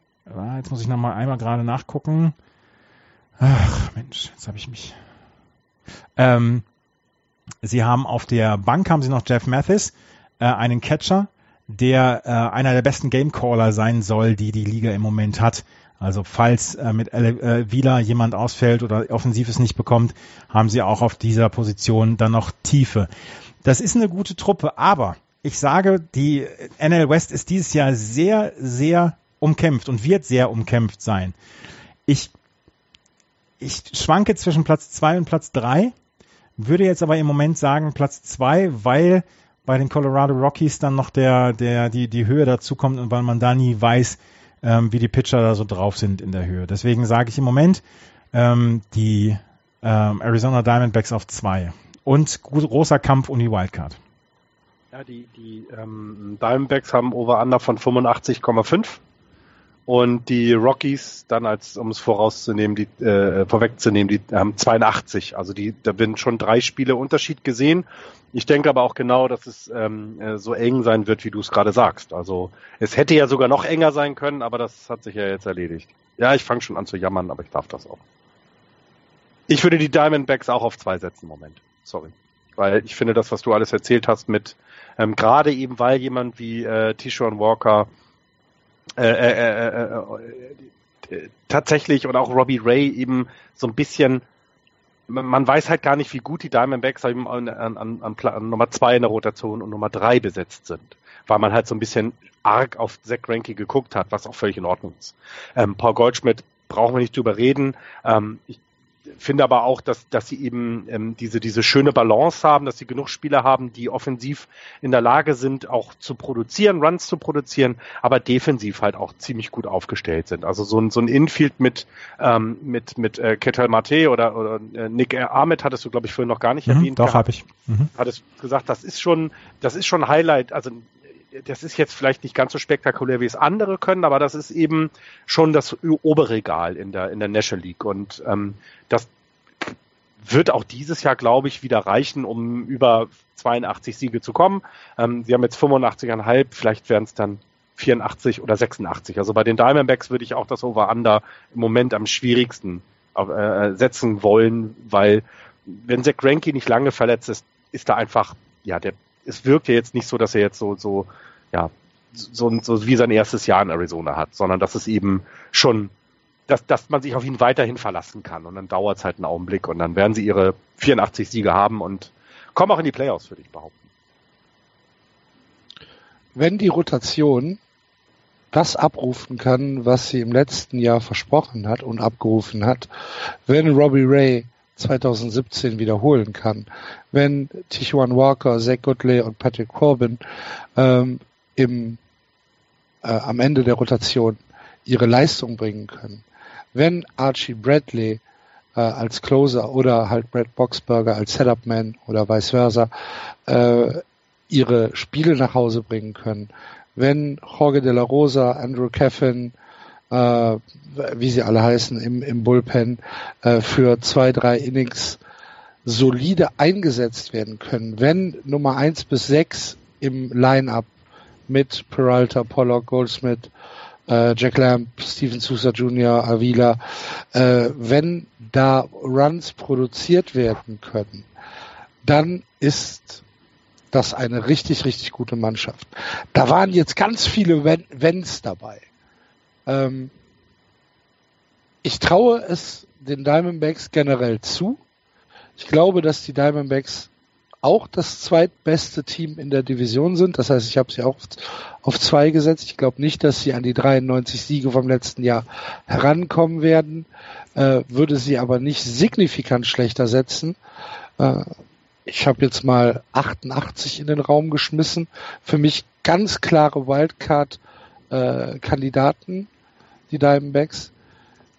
Jetzt muss ich noch mal einmal gerade nachgucken. Ach Mensch, jetzt habe ich mich. Ähm, sie haben auf der Bank haben sie noch Jeff Mathis, äh, einen Catcher, der äh, einer der besten Gamecaller sein soll, die die Liga im Moment hat. Also falls äh, mit äh, Wieler jemand ausfällt oder offensiv es nicht bekommt, haben sie auch auf dieser Position dann noch Tiefe. Das ist eine gute Truppe, aber ich sage, die NL West ist dieses Jahr sehr, sehr umkämpft und wird sehr umkämpft sein. Ich, ich schwanke zwischen Platz zwei und Platz drei, würde jetzt aber im Moment sagen Platz zwei, weil bei den Colorado Rockies dann noch der, der, die, die Höhe dazu kommt und weil man da nie weiß, ähm, wie die Pitcher da so drauf sind in der Höhe. Deswegen sage ich im Moment ähm, die ähm, Arizona Diamondbacks auf zwei. Und großer Kampf um die Wildcard. Ja, die, die ähm, Diamondbacks haben Over-Under von 85,5 und die Rockies dann als, um es vorauszunehmen, die äh, vorwegzunehmen, die haben 82. Also die, da werden schon drei Spiele Unterschied gesehen. Ich denke aber auch genau, dass es ähm, äh, so eng sein wird, wie du es gerade sagst. Also es hätte ja sogar noch enger sein können, aber das hat sich ja jetzt erledigt. Ja, ich fange schon an zu jammern, aber ich darf das auch. Ich würde die Diamondbacks auch auf zwei setzen, Moment. Sorry. Weil ich finde, das, was du alles erzählt hast mit ähm, Gerade eben, weil jemand wie äh, Tishon Walker äh, äh, äh, äh, tatsächlich und auch Robbie Ray eben so ein bisschen man weiß halt gar nicht, wie gut die Diamondbacks an, an, an, an Nummer zwei in der Rotation und Nummer drei besetzt sind, weil man halt so ein bisschen arg auf Zach Greinke geguckt hat, was auch völlig in Ordnung ist. Ähm, Paul Goldschmidt brauchen wir nicht drüber reden. Ähm, ich finde aber auch, dass, dass sie eben ähm, diese, diese schöne Balance haben, dass sie genug Spieler haben, die offensiv in der Lage sind, auch zu produzieren, Runs zu produzieren, aber defensiv halt auch ziemlich gut aufgestellt sind. Also so ein, so ein Infield mit, ähm, mit, mit äh, Ketel Mate oder, oder äh, Nick Ahmed hattest du, glaube ich, vorhin noch gar nicht mhm, erwähnt. Doch, habe ich. Mhm. Hattest gesagt, das ist schon, das ist schon Highlight, also das ist jetzt vielleicht nicht ganz so spektakulär, wie es andere können, aber das ist eben schon das Oberregal in der, in der National League. Und ähm, das wird auch dieses Jahr, glaube ich, wieder reichen, um über 82 Siege zu kommen. Ähm, sie haben jetzt 85,5, vielleicht werden es dann 84 oder 86. Also bei den Diamondbacks würde ich auch das Over-Under im Moment am schwierigsten äh, setzen wollen, weil wenn Zach Greinke nicht lange verletzt ist, ist da einfach, ja, der es wirkt ja jetzt nicht so, dass er jetzt so, so, ja, so, so wie sein erstes Jahr in Arizona hat, sondern dass es eben schon, dass, dass man sich auf ihn weiterhin verlassen kann. Und dann dauert es halt einen Augenblick und dann werden sie ihre 84 Siege haben und kommen auch in die Playoffs, würde ich behaupten. Wenn die Rotation das abrufen kann, was sie im letzten Jahr versprochen hat und abgerufen hat, wenn Robbie Ray 2017 wiederholen kann. Wenn Tijuan Walker, Zach Goodley und Patrick Corbin ähm, im, äh, am Ende der Rotation ihre Leistung bringen können. Wenn Archie Bradley äh, als Closer oder halt Brad Boxberger als Setupman oder vice versa äh, ihre Spiele nach Hause bringen können. Wenn Jorge de la Rosa, Andrew Caffin, äh, wie sie alle heißen, im, im Bullpen äh, für zwei, drei Innings solide eingesetzt werden können. Wenn Nummer eins bis sechs im Line-up mit Peralta, Pollock, Goldsmith, äh, Jack Lamb, Steven Sousa Jr., Avila, äh, wenn da Runs produziert werden können, dann ist das eine richtig, richtig gute Mannschaft. Da waren jetzt ganz viele Wenns dabei. Ähm, ich traue es den Diamondbacks generell zu. Ich glaube, dass die Diamondbacks auch das zweitbeste Team in der Division sind. Das heißt, ich habe sie auch auf zwei gesetzt. Ich glaube nicht, dass sie an die 93 Siege vom letzten Jahr herankommen werden, äh, würde sie aber nicht signifikant schlechter setzen. Äh, ich habe jetzt mal 88 in den Raum geschmissen. Für mich ganz klare Wildcard-Kandidaten, äh, die Diamondbacks.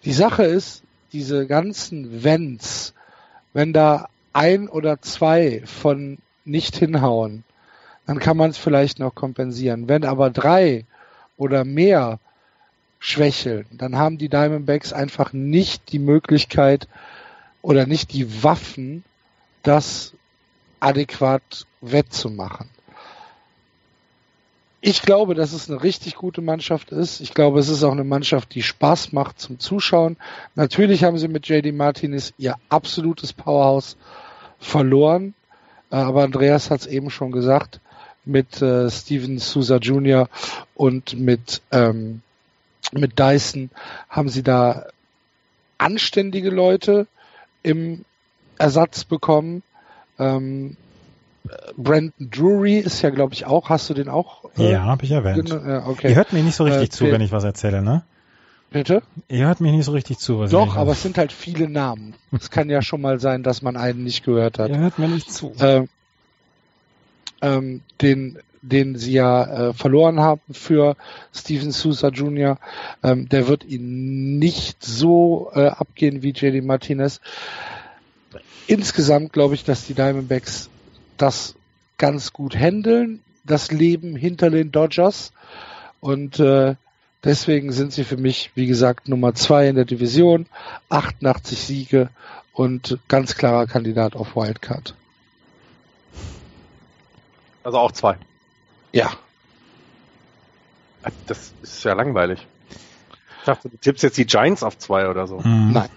Die Sache ist, diese ganzen Wenns, wenn da ein oder zwei von nicht hinhauen, dann kann man es vielleicht noch kompensieren. Wenn aber drei oder mehr schwächeln, dann haben die Diamondbacks einfach nicht die Möglichkeit oder nicht die Waffen, das adäquat wettzumachen. Ich glaube, dass es eine richtig gute Mannschaft ist. Ich glaube, es ist auch eine Mannschaft, die Spaß macht zum Zuschauen. Natürlich haben sie mit JD Martinez ihr absolutes Powerhouse verloren. Äh, aber Andreas hat es eben schon gesagt, mit äh, Steven Sousa Jr. und mit, ähm, mit Dyson haben sie da anständige Leute im Ersatz bekommen. Ähm, Brandon Drury ist ja, glaube ich, auch. Hast du den auch? Äh, ja, habe ich erwähnt. Ja, okay. Ihr hört mir nicht so richtig äh, zu, wenn ich was erzähle, ne? Bitte? Ihr hört mich nicht so richtig zu. Was Doch, aber es sind halt viele Namen. Es kann ja schon mal sein, dass man einen nicht gehört hat. Ihr hört mir nicht zu. Ähm, ähm, den, den sie ja äh, verloren haben für Steven Sousa Jr., ähm, der wird ihnen nicht so äh, abgehen wie JD Martinez. Insgesamt glaube ich, dass die Diamondbacks das ganz gut handeln, das Leben hinter den Dodgers. Und äh, deswegen sind sie für mich, wie gesagt, Nummer zwei in der Division, 88 Siege und ganz klarer Kandidat auf Wildcard. Also auch zwei. Ja. Das ist ja langweilig. Ich dachte, du tippst jetzt die Giants auf zwei oder so. Mhm. Nein.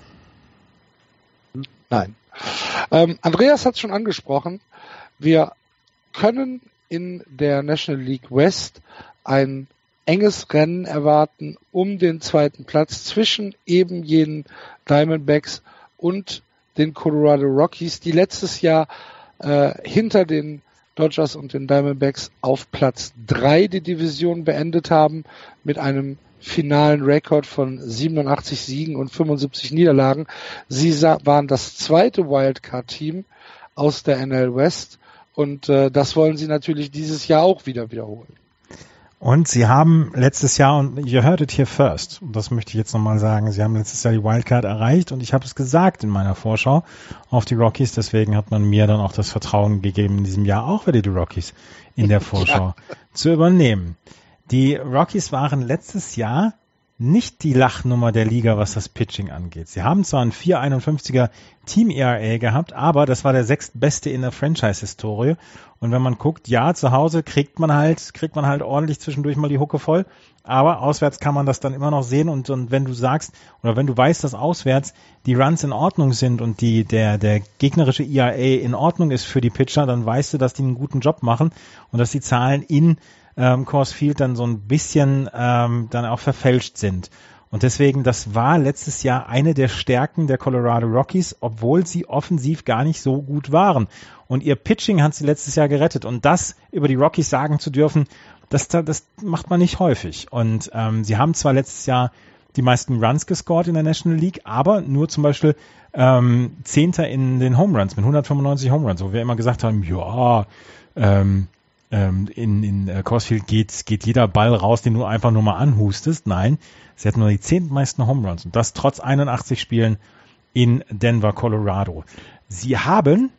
Nein. Ähm, Andreas hat es schon angesprochen. Wir können in der National League West ein enges Rennen erwarten um den zweiten Platz zwischen eben jenen Diamondbacks und den Colorado Rockies, die letztes Jahr äh, hinter den Dodgers und den Diamondbacks auf Platz drei die Division beendet haben mit einem finalen Rekord von 87 Siegen und 75 Niederlagen. Sie waren das zweite Wildcard-Team aus der NL West und äh, das wollen sie natürlich dieses Jahr auch wieder wiederholen. Und sie haben letztes Jahr, und ihr hörtet hier first, und das möchte ich jetzt nochmal sagen, sie haben letztes Jahr die Wildcard erreicht und ich habe es gesagt in meiner Vorschau auf die Rockies, deswegen hat man mir dann auch das Vertrauen gegeben, in diesem Jahr auch wieder die Rockies in der Vorschau ja. zu übernehmen. Die Rockies waren letztes Jahr nicht die Lachnummer der Liga, was das Pitching angeht. Sie haben zwar ein 4,51er Team ERA gehabt, aber das war der sechstbeste in der Franchise-Historie. Und wenn man guckt, ja, zu Hause kriegt man halt, kriegt man halt ordentlich zwischendurch mal die Hucke voll. Aber auswärts kann man das dann immer noch sehen. Und, und wenn du sagst, oder wenn du weißt, dass auswärts die Runs in Ordnung sind und die, der, der gegnerische ERA in Ordnung ist für die Pitcher, dann weißt du, dass die einen guten Job machen und dass die Zahlen in ähm, Coors Field dann so ein bisschen ähm, dann auch verfälscht sind. Und deswegen, das war letztes Jahr eine der Stärken der Colorado Rockies, obwohl sie offensiv gar nicht so gut waren. Und ihr Pitching hat sie letztes Jahr gerettet. Und das über die Rockies sagen zu dürfen, das, das macht man nicht häufig. Und ähm, sie haben zwar letztes Jahr die meisten Runs gescored in der National League, aber nur zum Beispiel ähm, Zehnter in den Home Runs mit 195 Home Runs, wo wir immer gesagt haben, ja, ähm, ähm, in, in äh, Corsfield geht, geht jeder Ball raus, den du einfach nur mal anhustest. Nein, sie hatten nur die zehntmeisten Home Runs und das trotz 81 Spielen in Denver, Colorado. Sie haben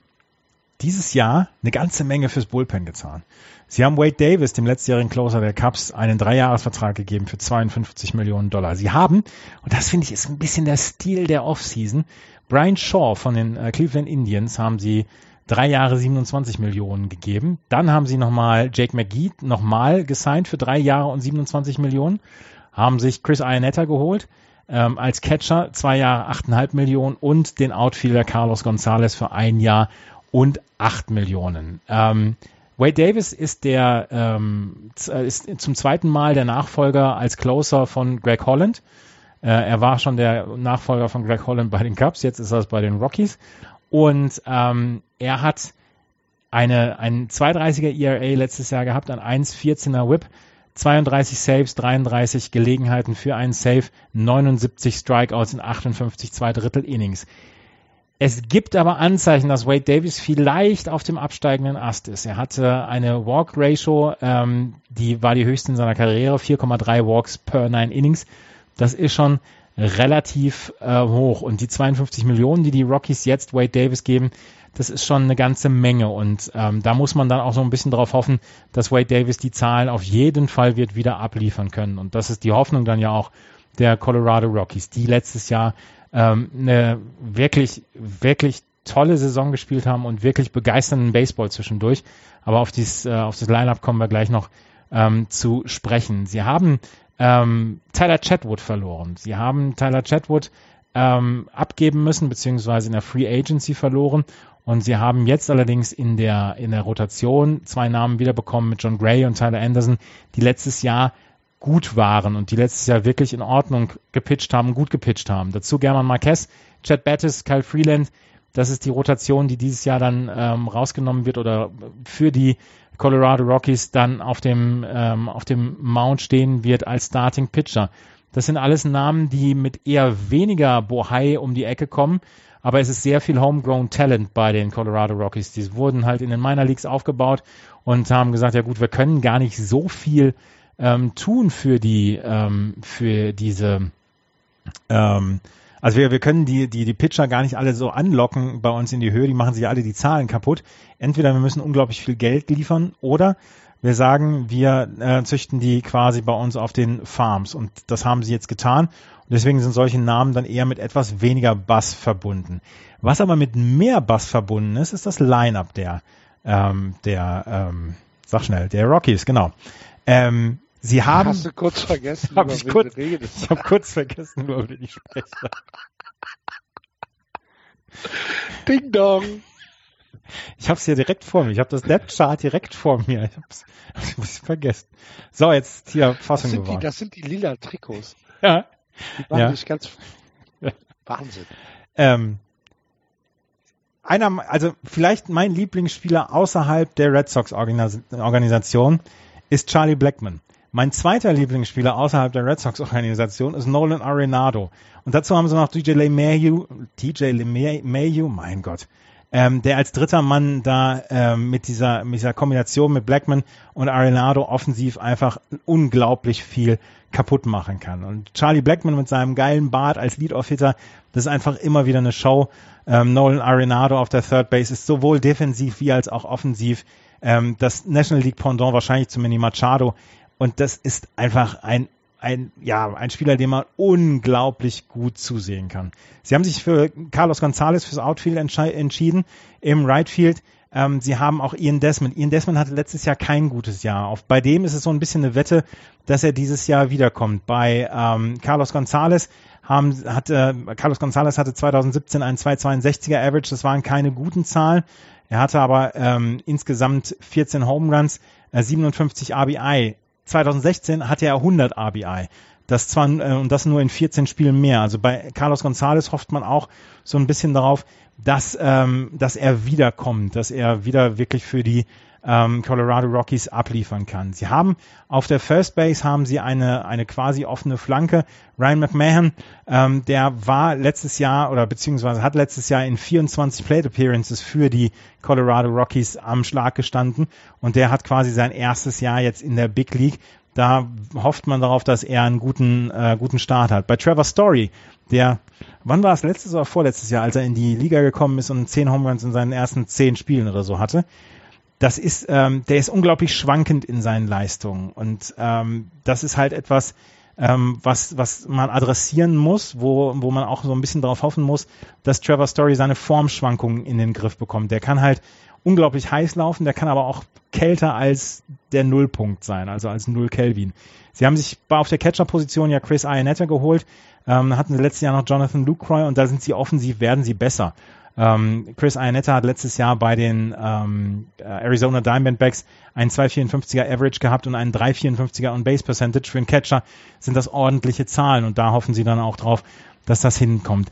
dieses Jahr eine ganze Menge fürs Bullpen gezahlt. Sie haben Wade Davis, dem letztjährigen Closer der Cubs, einen Dreijahresvertrag gegeben für 52 Millionen Dollar. Sie haben, und das finde ich ist ein bisschen der Stil der Offseason, Brian Shaw von den äh, Cleveland Indians haben sie drei Jahre 27 Millionen gegeben. Dann haben sie nochmal Jake McGee nochmal gesigned für drei Jahre und 27 Millionen. Haben sich Chris Iannetta geholt ähm, als Catcher, zwei Jahre 8,5 Millionen und den Outfielder Carlos Gonzalez für ein Jahr und 8 Millionen. Ähm, Wade Davis ist der ähm, ist zum zweiten Mal der Nachfolger als Closer von Greg Holland. Äh, er war schon der Nachfolger von Greg Holland bei den Cubs, jetzt ist er es bei den Rockies. Und ähm, er hat eine, ein 230er ERA letztes Jahr gehabt, ein 1,14er Whip, 32 Saves, 33 Gelegenheiten für einen Save, 79 Strikeouts in 58 zwei Drittel Innings. Es gibt aber Anzeichen, dass Wade Davis vielleicht auf dem absteigenden Ast ist. Er hatte eine Walk-Ratio, ähm, die war die höchste in seiner Karriere, 4,3 Walks per 9 Innings. Das ist schon relativ äh, hoch. Und die 52 Millionen, die die Rockies jetzt Wade Davis geben, das ist schon eine ganze Menge. Und ähm, da muss man dann auch so ein bisschen darauf hoffen, dass Wade Davis die Zahlen auf jeden Fall wird wieder abliefern können. Und das ist die Hoffnung dann ja auch der Colorado Rockies, die letztes Jahr ähm, eine wirklich, wirklich tolle Saison gespielt haben und wirklich begeisternden Baseball zwischendurch. Aber auf, dies, äh, auf das Lineup kommen wir gleich noch ähm, zu sprechen. Sie haben ähm, Tyler Chatwood verloren. Sie haben Tyler Chatwood ähm, abgeben müssen, beziehungsweise in der Free Agency verloren. Und sie haben jetzt allerdings in der, in der Rotation zwei Namen wiederbekommen mit John Gray und Tyler Anderson, die letztes Jahr gut waren und die letztes Jahr wirklich in Ordnung gepitcht haben, gut gepitcht haben. Dazu German Marquez, Chad Battis, Kyle Freeland. Das ist die Rotation, die dieses Jahr dann ähm, rausgenommen wird oder für die Colorado Rockies dann auf dem, ähm, auf dem Mount stehen wird als Starting Pitcher. Das sind alles Namen, die mit eher weniger Bohai um die Ecke kommen, aber es ist sehr viel Homegrown Talent bei den Colorado Rockies. Die wurden halt in den Minor Leagues aufgebaut und haben gesagt, ja gut, wir können gar nicht so viel ähm, tun für die, ähm, für diese, ähm, also wir, wir können die, die, die Pitcher gar nicht alle so anlocken bei uns in die Höhe, die machen sich alle die Zahlen kaputt. Entweder wir müssen unglaublich viel Geld liefern oder wir sagen, wir äh, züchten die quasi bei uns auf den Farms und das haben sie jetzt getan. Und deswegen sind solche Namen dann eher mit etwas weniger Bass verbunden. Was aber mit mehr Bass verbunden ist, ist das Line-up der, ähm, der, ähm, sag schnell, der Rockies, genau. Ähm, Sie haben. Hast du kurz vergessen, hab ich, kurz, ich habe kurz vergessen, über wen ich spreche. Ding Dong. Ich habe es hier direkt vor mir. Ich habe das Depth-Chart direkt vor mir. Ich habe es vergessen. So, jetzt hier Fassung das geworden. Die, das sind die lila Trikots. Ja. Die waren Ja. nicht ganz Wahnsinn. Ähm, einer, also vielleicht mein Lieblingsspieler außerhalb der Red Sox Organis Organisation ist Charlie Blackman. Mein zweiter Lieblingsspieler außerhalb der Red Sox Organisation ist Nolan Arenado. Und dazu haben sie noch DJ LeMahieu, DJ LeMahieu, mein Gott, ähm, der als dritter Mann da ähm, mit dieser mit dieser Kombination mit Blackman und Arenado offensiv einfach unglaublich viel kaputt machen kann. Und Charlie Blackman mit seinem geilen Bart als Lead-Off-Hitter, das ist einfach immer wieder eine Show. Ähm, Nolan Arenado auf der Third Base ist sowohl defensiv wie als auch offensiv ähm, das National League Pendant wahrscheinlich zu Manny Machado. Und das ist einfach ein ein, ja, ein Spieler, dem man unglaublich gut zusehen kann. Sie haben sich für Carlos Gonzalez fürs Outfield entschieden im Right Field. Ähm, sie haben auch Ian Desmond. Ian Desmond hatte letztes Jahr kein gutes Jahr. Auf, bei dem ist es so ein bisschen eine Wette, dass er dieses Jahr wiederkommt. Bei ähm, Carlos Gonzalez haben, hatte, Carlos Gonzalez hatte 2017 einen 262er Average. Das waren keine guten Zahlen. Er hatte aber ähm, insgesamt 14 Home Runs, äh, 57 RBI. 2016 hatte er 100 RBI. Das zwar äh, und das nur in 14 Spielen mehr. Also bei Carlos Gonzalez hofft man auch so ein bisschen darauf, dass ähm, dass er wiederkommt, dass er wieder wirklich für die ähm, Colorado Rockies abliefern kann. Sie haben auf der First Base haben sie eine eine quasi offene Flanke. Ryan McMahon, ähm, der war letztes Jahr oder beziehungsweise hat letztes Jahr in 24 Plate Appearances für die Colorado Rockies am Schlag gestanden und der hat quasi sein erstes Jahr jetzt in der Big League. Da hofft man darauf, dass er einen guten äh, guten Start hat. Bei Trevor Story, der wann war es letztes oder vorletztes Jahr, als er in die Liga gekommen ist und 10 Home Runs in seinen ersten 10 Spielen oder so hatte, das ist, ähm, der ist unglaublich schwankend in seinen Leistungen. Und ähm, das ist halt etwas, ähm, was, was man adressieren muss, wo, wo man auch so ein bisschen darauf hoffen muss, dass Trevor Story seine Formschwankungen in den Griff bekommt. Der kann halt unglaublich heiß laufen, der kann aber auch kälter als der Nullpunkt sein, also als Null Kelvin. Sie haben sich auf der Catcher-Position ja Chris Iannetta geholt, ähm, hatten sie letztes Jahr noch Jonathan Lucroy und da sind sie offensiv, werden sie besser. Ähm, Chris Iannetta hat letztes Jahr bei den ähm, Arizona Diamondbacks einen 2,54er Average gehabt und einen 3,54er On-Base Percentage. Für einen Catcher sind das ordentliche Zahlen und da hoffen sie dann auch drauf, dass das hinkommt.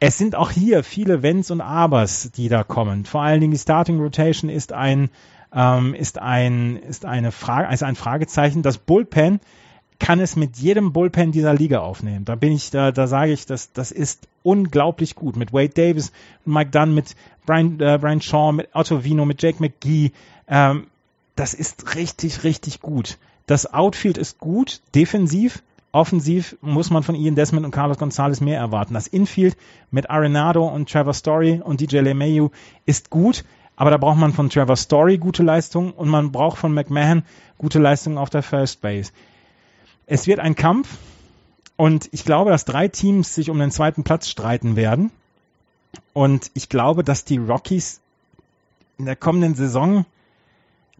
Es sind auch hier viele Wenns und Abers, die da kommen. Vor allen Dingen die Starting Rotation ist ein ähm, ist ein ist eine Frage ist ein Fragezeichen. Das Bullpen kann es mit jedem Bullpen dieser Liga aufnehmen. Da bin ich, da, da sage ich, das, das ist unglaublich gut. Mit Wade Davis, Mike Dunn, mit Brian, äh, Brian Shaw, mit Otto Vino, mit Jake McGee. Ähm, das ist richtig, richtig gut. Das Outfield ist gut, defensiv. Offensiv muss man von Ian Desmond und Carlos Gonzalez mehr erwarten. Das Infield mit Arenado und Trevor Story und DJ LeMayu ist gut, aber da braucht man von Trevor Story gute Leistung und man braucht von McMahon gute Leistungen auf der First Base. Es wird ein Kampf und ich glaube, dass drei Teams sich um den zweiten Platz streiten werden. Und ich glaube, dass die Rockies in der kommenden Saison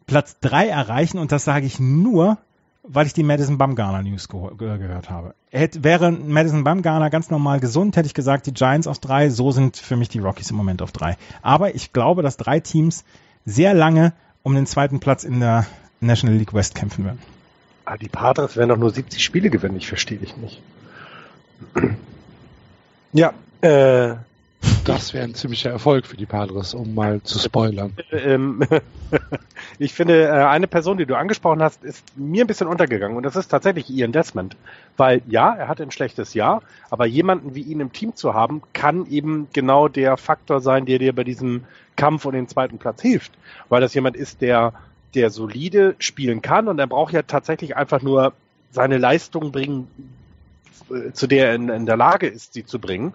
Platz drei erreichen und das sage ich nur, weil ich die Madison Bumgarner News ge ge gehört habe. Hätte, wäre Madison Bumgarner ganz normal gesund, hätte ich gesagt, die Giants auf drei, so sind für mich die Rockies im Moment auf drei. Aber ich glaube, dass drei Teams sehr lange um den zweiten Platz in der National League West kämpfen werden. Ah, die Padres werden doch nur 70 Spiele gewinnen, ich verstehe dich nicht. ja, äh, das wäre ein ziemlicher Erfolg für die Padres, um mal zu spoilern. Ähm, ich finde, äh, eine Person, die du angesprochen hast, ist mir ein bisschen untergegangen und das ist tatsächlich Ian Desmond. Weil ja, er hatte ein schlechtes Jahr, aber jemanden wie ihn im Team zu haben, kann eben genau der Faktor sein, der dir bei diesem Kampf um den zweiten Platz hilft. Weil das jemand ist, der, der solide spielen kann und er braucht ja tatsächlich einfach nur seine Leistung bringen, äh, zu der er in, in, der Lage ist, sie zu bringen.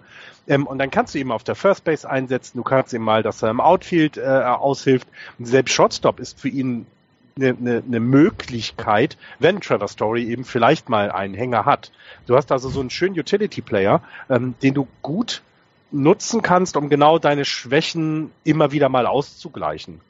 Ähm, und dann kannst du ihn auf der First Base einsetzen, du kannst ihm mal, dass er im Outfield äh, aushilft. Und selbst Shotstop ist für ihn eine, eine, eine Möglichkeit, wenn Trevor Story eben vielleicht mal einen Hänger hat. Du hast also so einen schönen Utility-Player, ähm, den du gut nutzen kannst, um genau deine Schwächen immer wieder mal auszugleichen.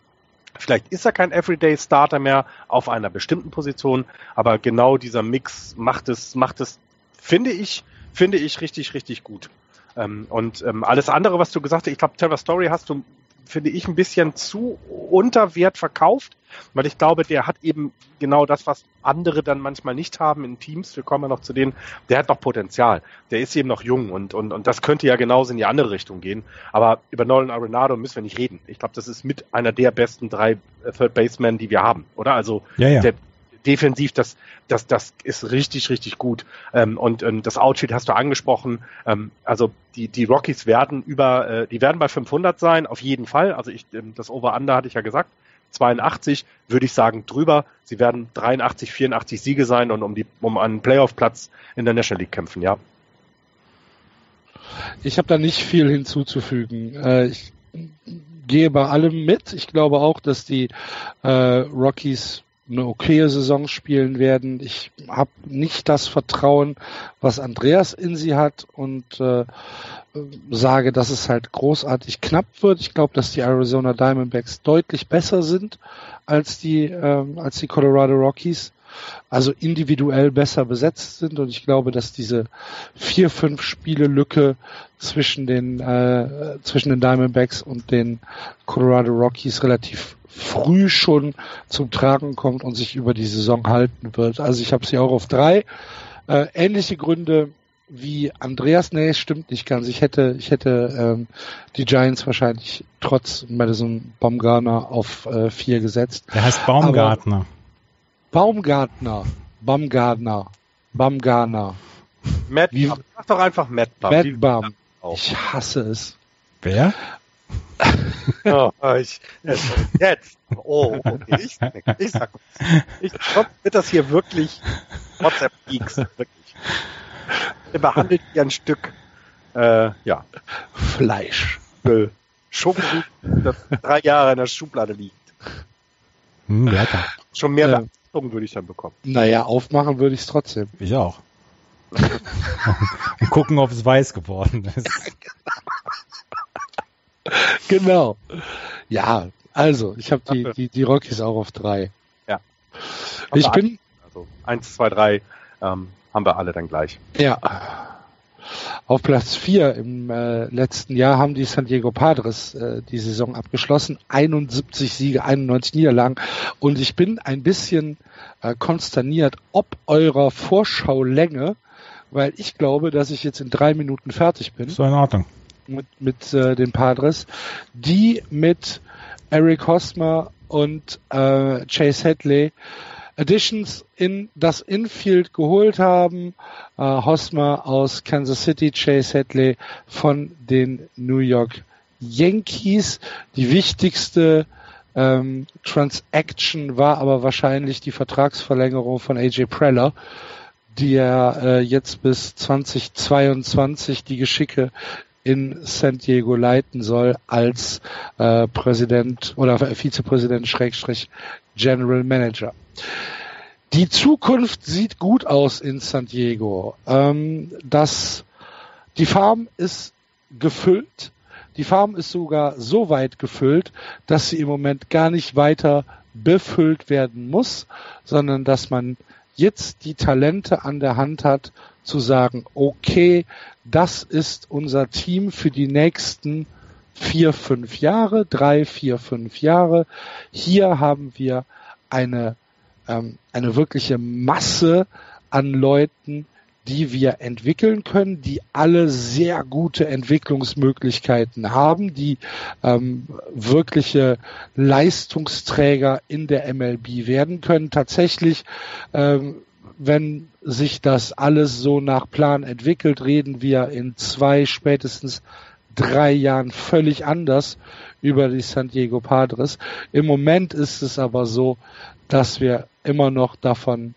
Vielleicht ist er kein Everyday Starter mehr auf einer bestimmten Position, aber genau dieser Mix macht es, macht es finde ich, finde ich richtig, richtig gut. Ähm, und ähm, alles andere, was du gesagt hast, ich glaube, Terror Story hast du, finde ich, ein bisschen zu unter Wert verkauft, weil ich glaube, der hat eben genau das, was andere dann manchmal nicht haben in Teams. Wir kommen ja noch zu denen, der hat noch Potenzial. Der ist eben noch jung und, und, und das könnte ja genauso in die andere Richtung gehen. Aber über Nolan Arenado müssen wir nicht reden. Ich glaube, das ist mit einer der besten drei äh, Third Basemen, die wir haben, oder? Also ja, ja. der defensiv, das, das, das ist richtig, richtig gut. Ähm, und ähm, das Outfit hast du angesprochen. Ähm, also die, die Rockies werden über, äh, die werden bei 500 sein, auf jeden Fall. Also ich, ähm, das Over-Under hatte ich ja gesagt. 82 würde ich sagen drüber. Sie werden 83, 84 Siege sein und um die, um einen Playoff-Platz in der National League kämpfen, ja. Ich habe da nicht viel hinzuzufügen. Äh, ich gehe bei allem mit. Ich glaube auch, dass die äh, Rockies eine okaye Saison spielen werden. Ich habe nicht das Vertrauen, was Andreas in sie hat und äh, sage, dass es halt großartig knapp wird. Ich glaube, dass die Arizona Diamondbacks deutlich besser sind als die äh, als die Colorado Rockies also individuell besser besetzt sind und ich glaube, dass diese vier, fünf Spiele Lücke zwischen den äh, zwischen den Diamondbacks und den Colorado Rockies relativ früh schon zum Tragen kommt und sich über die Saison halten wird. Also ich habe sie auch auf drei. Äh, ähnliche Gründe wie Andreas, nee, stimmt nicht ganz. Ich hätte, ich hätte ähm, die Giants wahrscheinlich trotz Madison Baumgartner auf äh, vier gesetzt. Der heißt Baumgartner. Baumgartner, Baumgartner, Baumgartner. Matt, Wie, sag doch einfach Matt Baum. Matt Baum. Ich hasse es. Wer? oh, ich, jetzt. Oh, okay. Ich, ich sag, ich glaube, wird das hier wirklich WhatsApp Geeks, wirklich. Er behandelt wie ein Stück, äh, ja. Fleisch. Schokolade, das drei Jahre in der Schublade liegt. Hm, lecker. Schon mehr äh, Beachtung würde ich dann bekommen. Naja, aufmachen würde ich es trotzdem. Ich auch. Und gucken, ob es weiß geworden ist. genau. Ja, also, ich habe die, die, die Rockies auch auf drei. Ja. ich bin. Also, eins, zwei, drei ähm, haben wir alle dann gleich. Ja. Auf Platz 4 im äh, letzten Jahr haben die San Diego Padres äh, die Saison abgeschlossen. 71 Siege, 91 Niederlagen. Und ich bin ein bisschen äh, konsterniert ob eurer Vorschaulänge, weil ich glaube, dass ich jetzt in drei Minuten fertig bin. So in Ordnung. Mit, mit äh, den Padres, die mit Eric Hosmer und äh, Chase Hadley Additions in das Infield geholt haben. Äh, Hosmer aus Kansas City, Chase Hadley von den New York Yankees. Die wichtigste ähm, Transaction war aber wahrscheinlich die Vertragsverlängerung von AJ Preller, die er äh, jetzt bis 2022 die Geschicke in San Diego leiten soll als äh, Präsident oder Vizepräsident Schrägstrich General Manager. Die Zukunft sieht gut aus in San Diego. Ähm, das, die Farm ist gefüllt. Die Farm ist sogar so weit gefüllt, dass sie im Moment gar nicht weiter befüllt werden muss, sondern dass man jetzt die Talente an der Hand hat, zu sagen, okay, das ist unser Team für die nächsten vier, fünf Jahre, drei, vier, fünf Jahre. Hier haben wir eine, ähm, eine wirkliche Masse an Leuten, die wir entwickeln können, die alle sehr gute Entwicklungsmöglichkeiten haben, die ähm, wirkliche Leistungsträger in der MLB werden können. Tatsächlich, ähm, wenn sich das alles so nach Plan entwickelt, reden wir in zwei, spätestens drei Jahren völlig anders über die San Diego Padres. Im Moment ist es aber so, dass wir immer noch davon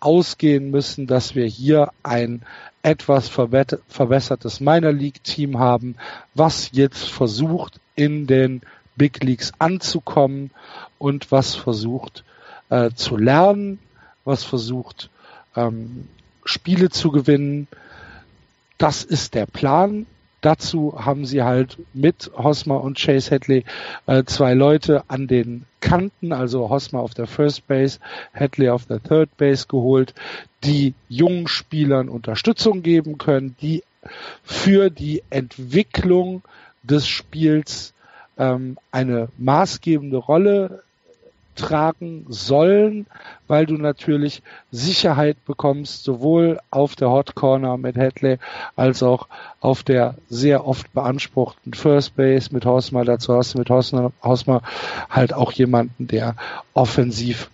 ausgehen müssen, dass wir hier ein etwas verbessertes Minor League Team haben, was jetzt versucht, in den Big Leagues anzukommen und was versucht äh, zu lernen, was versucht ähm, Spiele zu gewinnen. Das ist der Plan. Dazu haben sie halt mit Hosmer und Chase Hadley äh, zwei Leute an den Kanten, also Hosmer auf der First Base, Hadley auf der Third Base geholt, die jungen Spielern Unterstützung geben können, die für die Entwicklung des Spiels ähm, eine maßgebende Rolle tragen sollen, weil du natürlich Sicherheit bekommst, sowohl auf der Hot Corner mit Hadley als auch auf der sehr oft beanspruchten First Base mit Hausmer. Dazu hast du mit Hausmer halt auch jemanden, der offensiv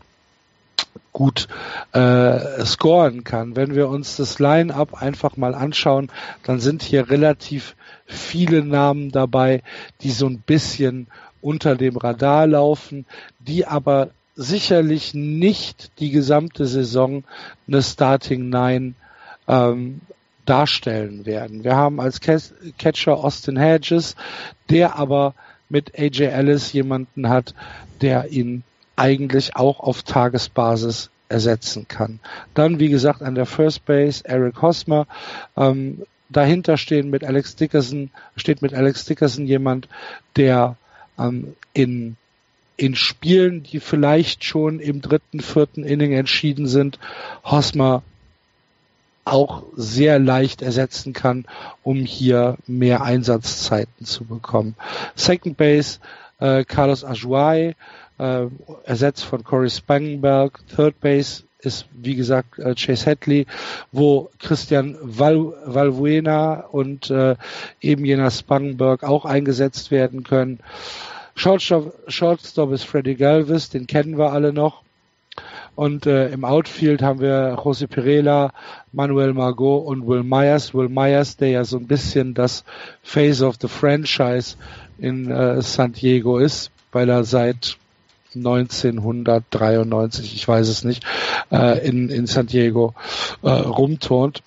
gut äh, scoren kann. Wenn wir uns das Line-up einfach mal anschauen, dann sind hier relativ viele Namen dabei, die so ein bisschen unter dem Radar laufen, die aber sicherlich nicht die gesamte Saison eine Starting Nine ähm, darstellen werden. Wir haben als Catcher Austin Hedges, der aber mit AJ Ellis jemanden hat, der ihn eigentlich auch auf Tagesbasis ersetzen kann. Dann, wie gesagt, an der First Base Eric Hosmer. Ähm, dahinter stehen mit Alex Dickerson, steht mit Alex Dickerson jemand, der ähm, in, in Spielen, die vielleicht schon im dritten, vierten Inning entschieden sind, Hosmer auch sehr leicht ersetzen kann, um hier mehr Einsatzzeiten zu bekommen. Second Base äh, Carlos Ajuay, äh, ersetzt von Corey Spangenberg. Third Base ist, wie gesagt, äh, Chase Hadley, wo Christian Val Valbuena und äh, eben jener Spangenberg auch eingesetzt werden können. Shortstop, Shortstop ist Freddy Galvis, den kennen wir alle noch. Und äh, im Outfield haben wir José Perela, Manuel Margot und Will Myers. Will Myers, der ja so ein bisschen das Face of the Franchise in äh, San Diego ist, weil er seit 1993, ich weiß es nicht, äh, in, in San Diego äh, rumturnt.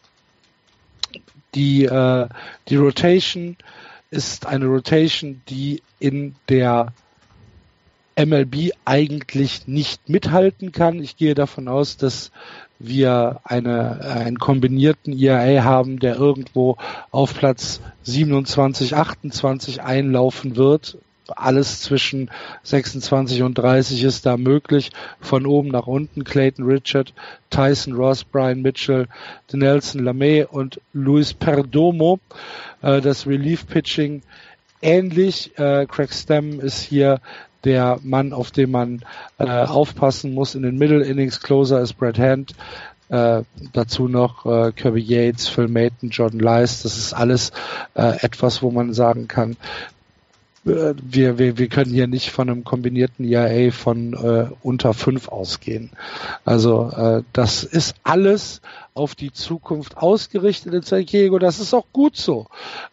Die, äh, die Rotation ist eine Rotation, die in der MLB eigentlich nicht mithalten kann. Ich gehe davon aus, dass wir eine, einen kombinierten ERA haben, der irgendwo auf Platz 27, 28 einlaufen wird. Alles zwischen 26 und 30 ist da möglich. Von oben nach unten Clayton Richard, Tyson Ross, Brian Mitchell, Nelson Lamé und Luis Perdomo. Äh, das Relief Pitching ähnlich. Äh, Craig Stem ist hier der Mann, auf den man äh, aufpassen muss. In den Middle Innings Closer ist Brad Hand. Äh, dazu noch äh, Kirby Yates, Phil Mayton, Jordan Lice. Das ist alles äh, etwas, wo man sagen kann, wir, wir, wir können hier nicht von einem kombinierten ERA von äh, unter fünf ausgehen. Also äh, das ist alles auf die Zukunft ausgerichtet in San Diego. Das ist auch gut so.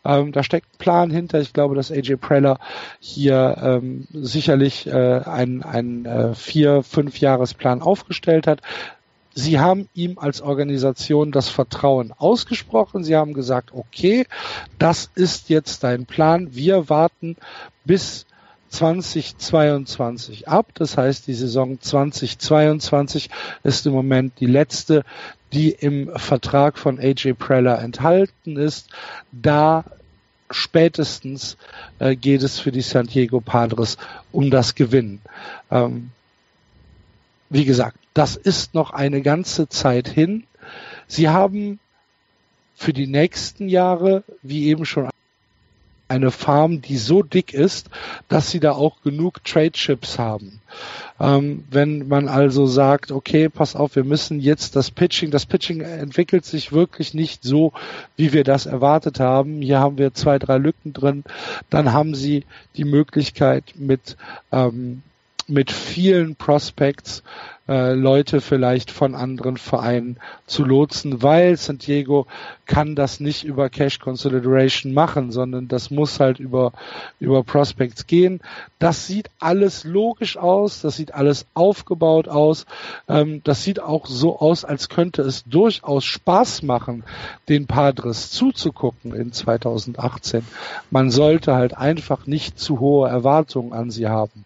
Ähm, da steckt ein Plan hinter. Ich glaube, dass AJ Preller hier ähm, sicherlich äh, einen, einen äh, vier, fünf Jahresplan aufgestellt hat. Sie haben ihm als Organisation das Vertrauen ausgesprochen. Sie haben gesagt, okay, das ist jetzt dein Plan. Wir warten bis 2022 ab. Das heißt, die Saison 2022 ist im Moment die letzte, die im Vertrag von AJ Preller enthalten ist. Da spätestens äh, geht es für die San Diego Padres um das Gewinnen. Ähm, wie gesagt, das ist noch eine ganze Zeit hin. Sie haben für die nächsten Jahre, wie eben schon eine Farm, die so dick ist, dass sie da auch genug Trade Chips haben. Ähm, wenn man also sagt, okay, pass auf, wir müssen jetzt das Pitching, das Pitching entwickelt sich wirklich nicht so, wie wir das erwartet haben. Hier haben wir zwei, drei Lücken drin. Dann haben sie die Möglichkeit mit ähm, mit vielen Prospects äh, Leute vielleicht von anderen Vereinen zu lotsen, weil San Diego kann das nicht über Cash Consideration machen, sondern das muss halt über, über Prospects gehen. Das sieht alles logisch aus, das sieht alles aufgebaut aus, ähm, das sieht auch so aus, als könnte es durchaus Spaß machen, den Padres zuzugucken in 2018. Man sollte halt einfach nicht zu hohe Erwartungen an sie haben.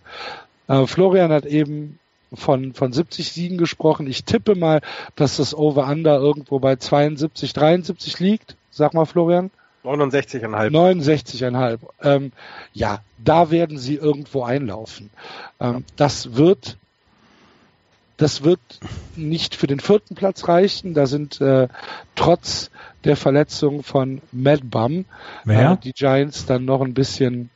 Äh, Florian hat eben von, von 70 Siegen gesprochen. Ich tippe mal, dass das Over-Under irgendwo bei 72, 73 liegt. Sag mal, Florian. 69,5. 69,5. Ähm, ja, da werden sie irgendwo einlaufen. Ähm, das wird das wird nicht für den vierten Platz reichen. Da sind äh, trotz der Verletzung von Mad Bum äh, die Giants dann noch ein bisschen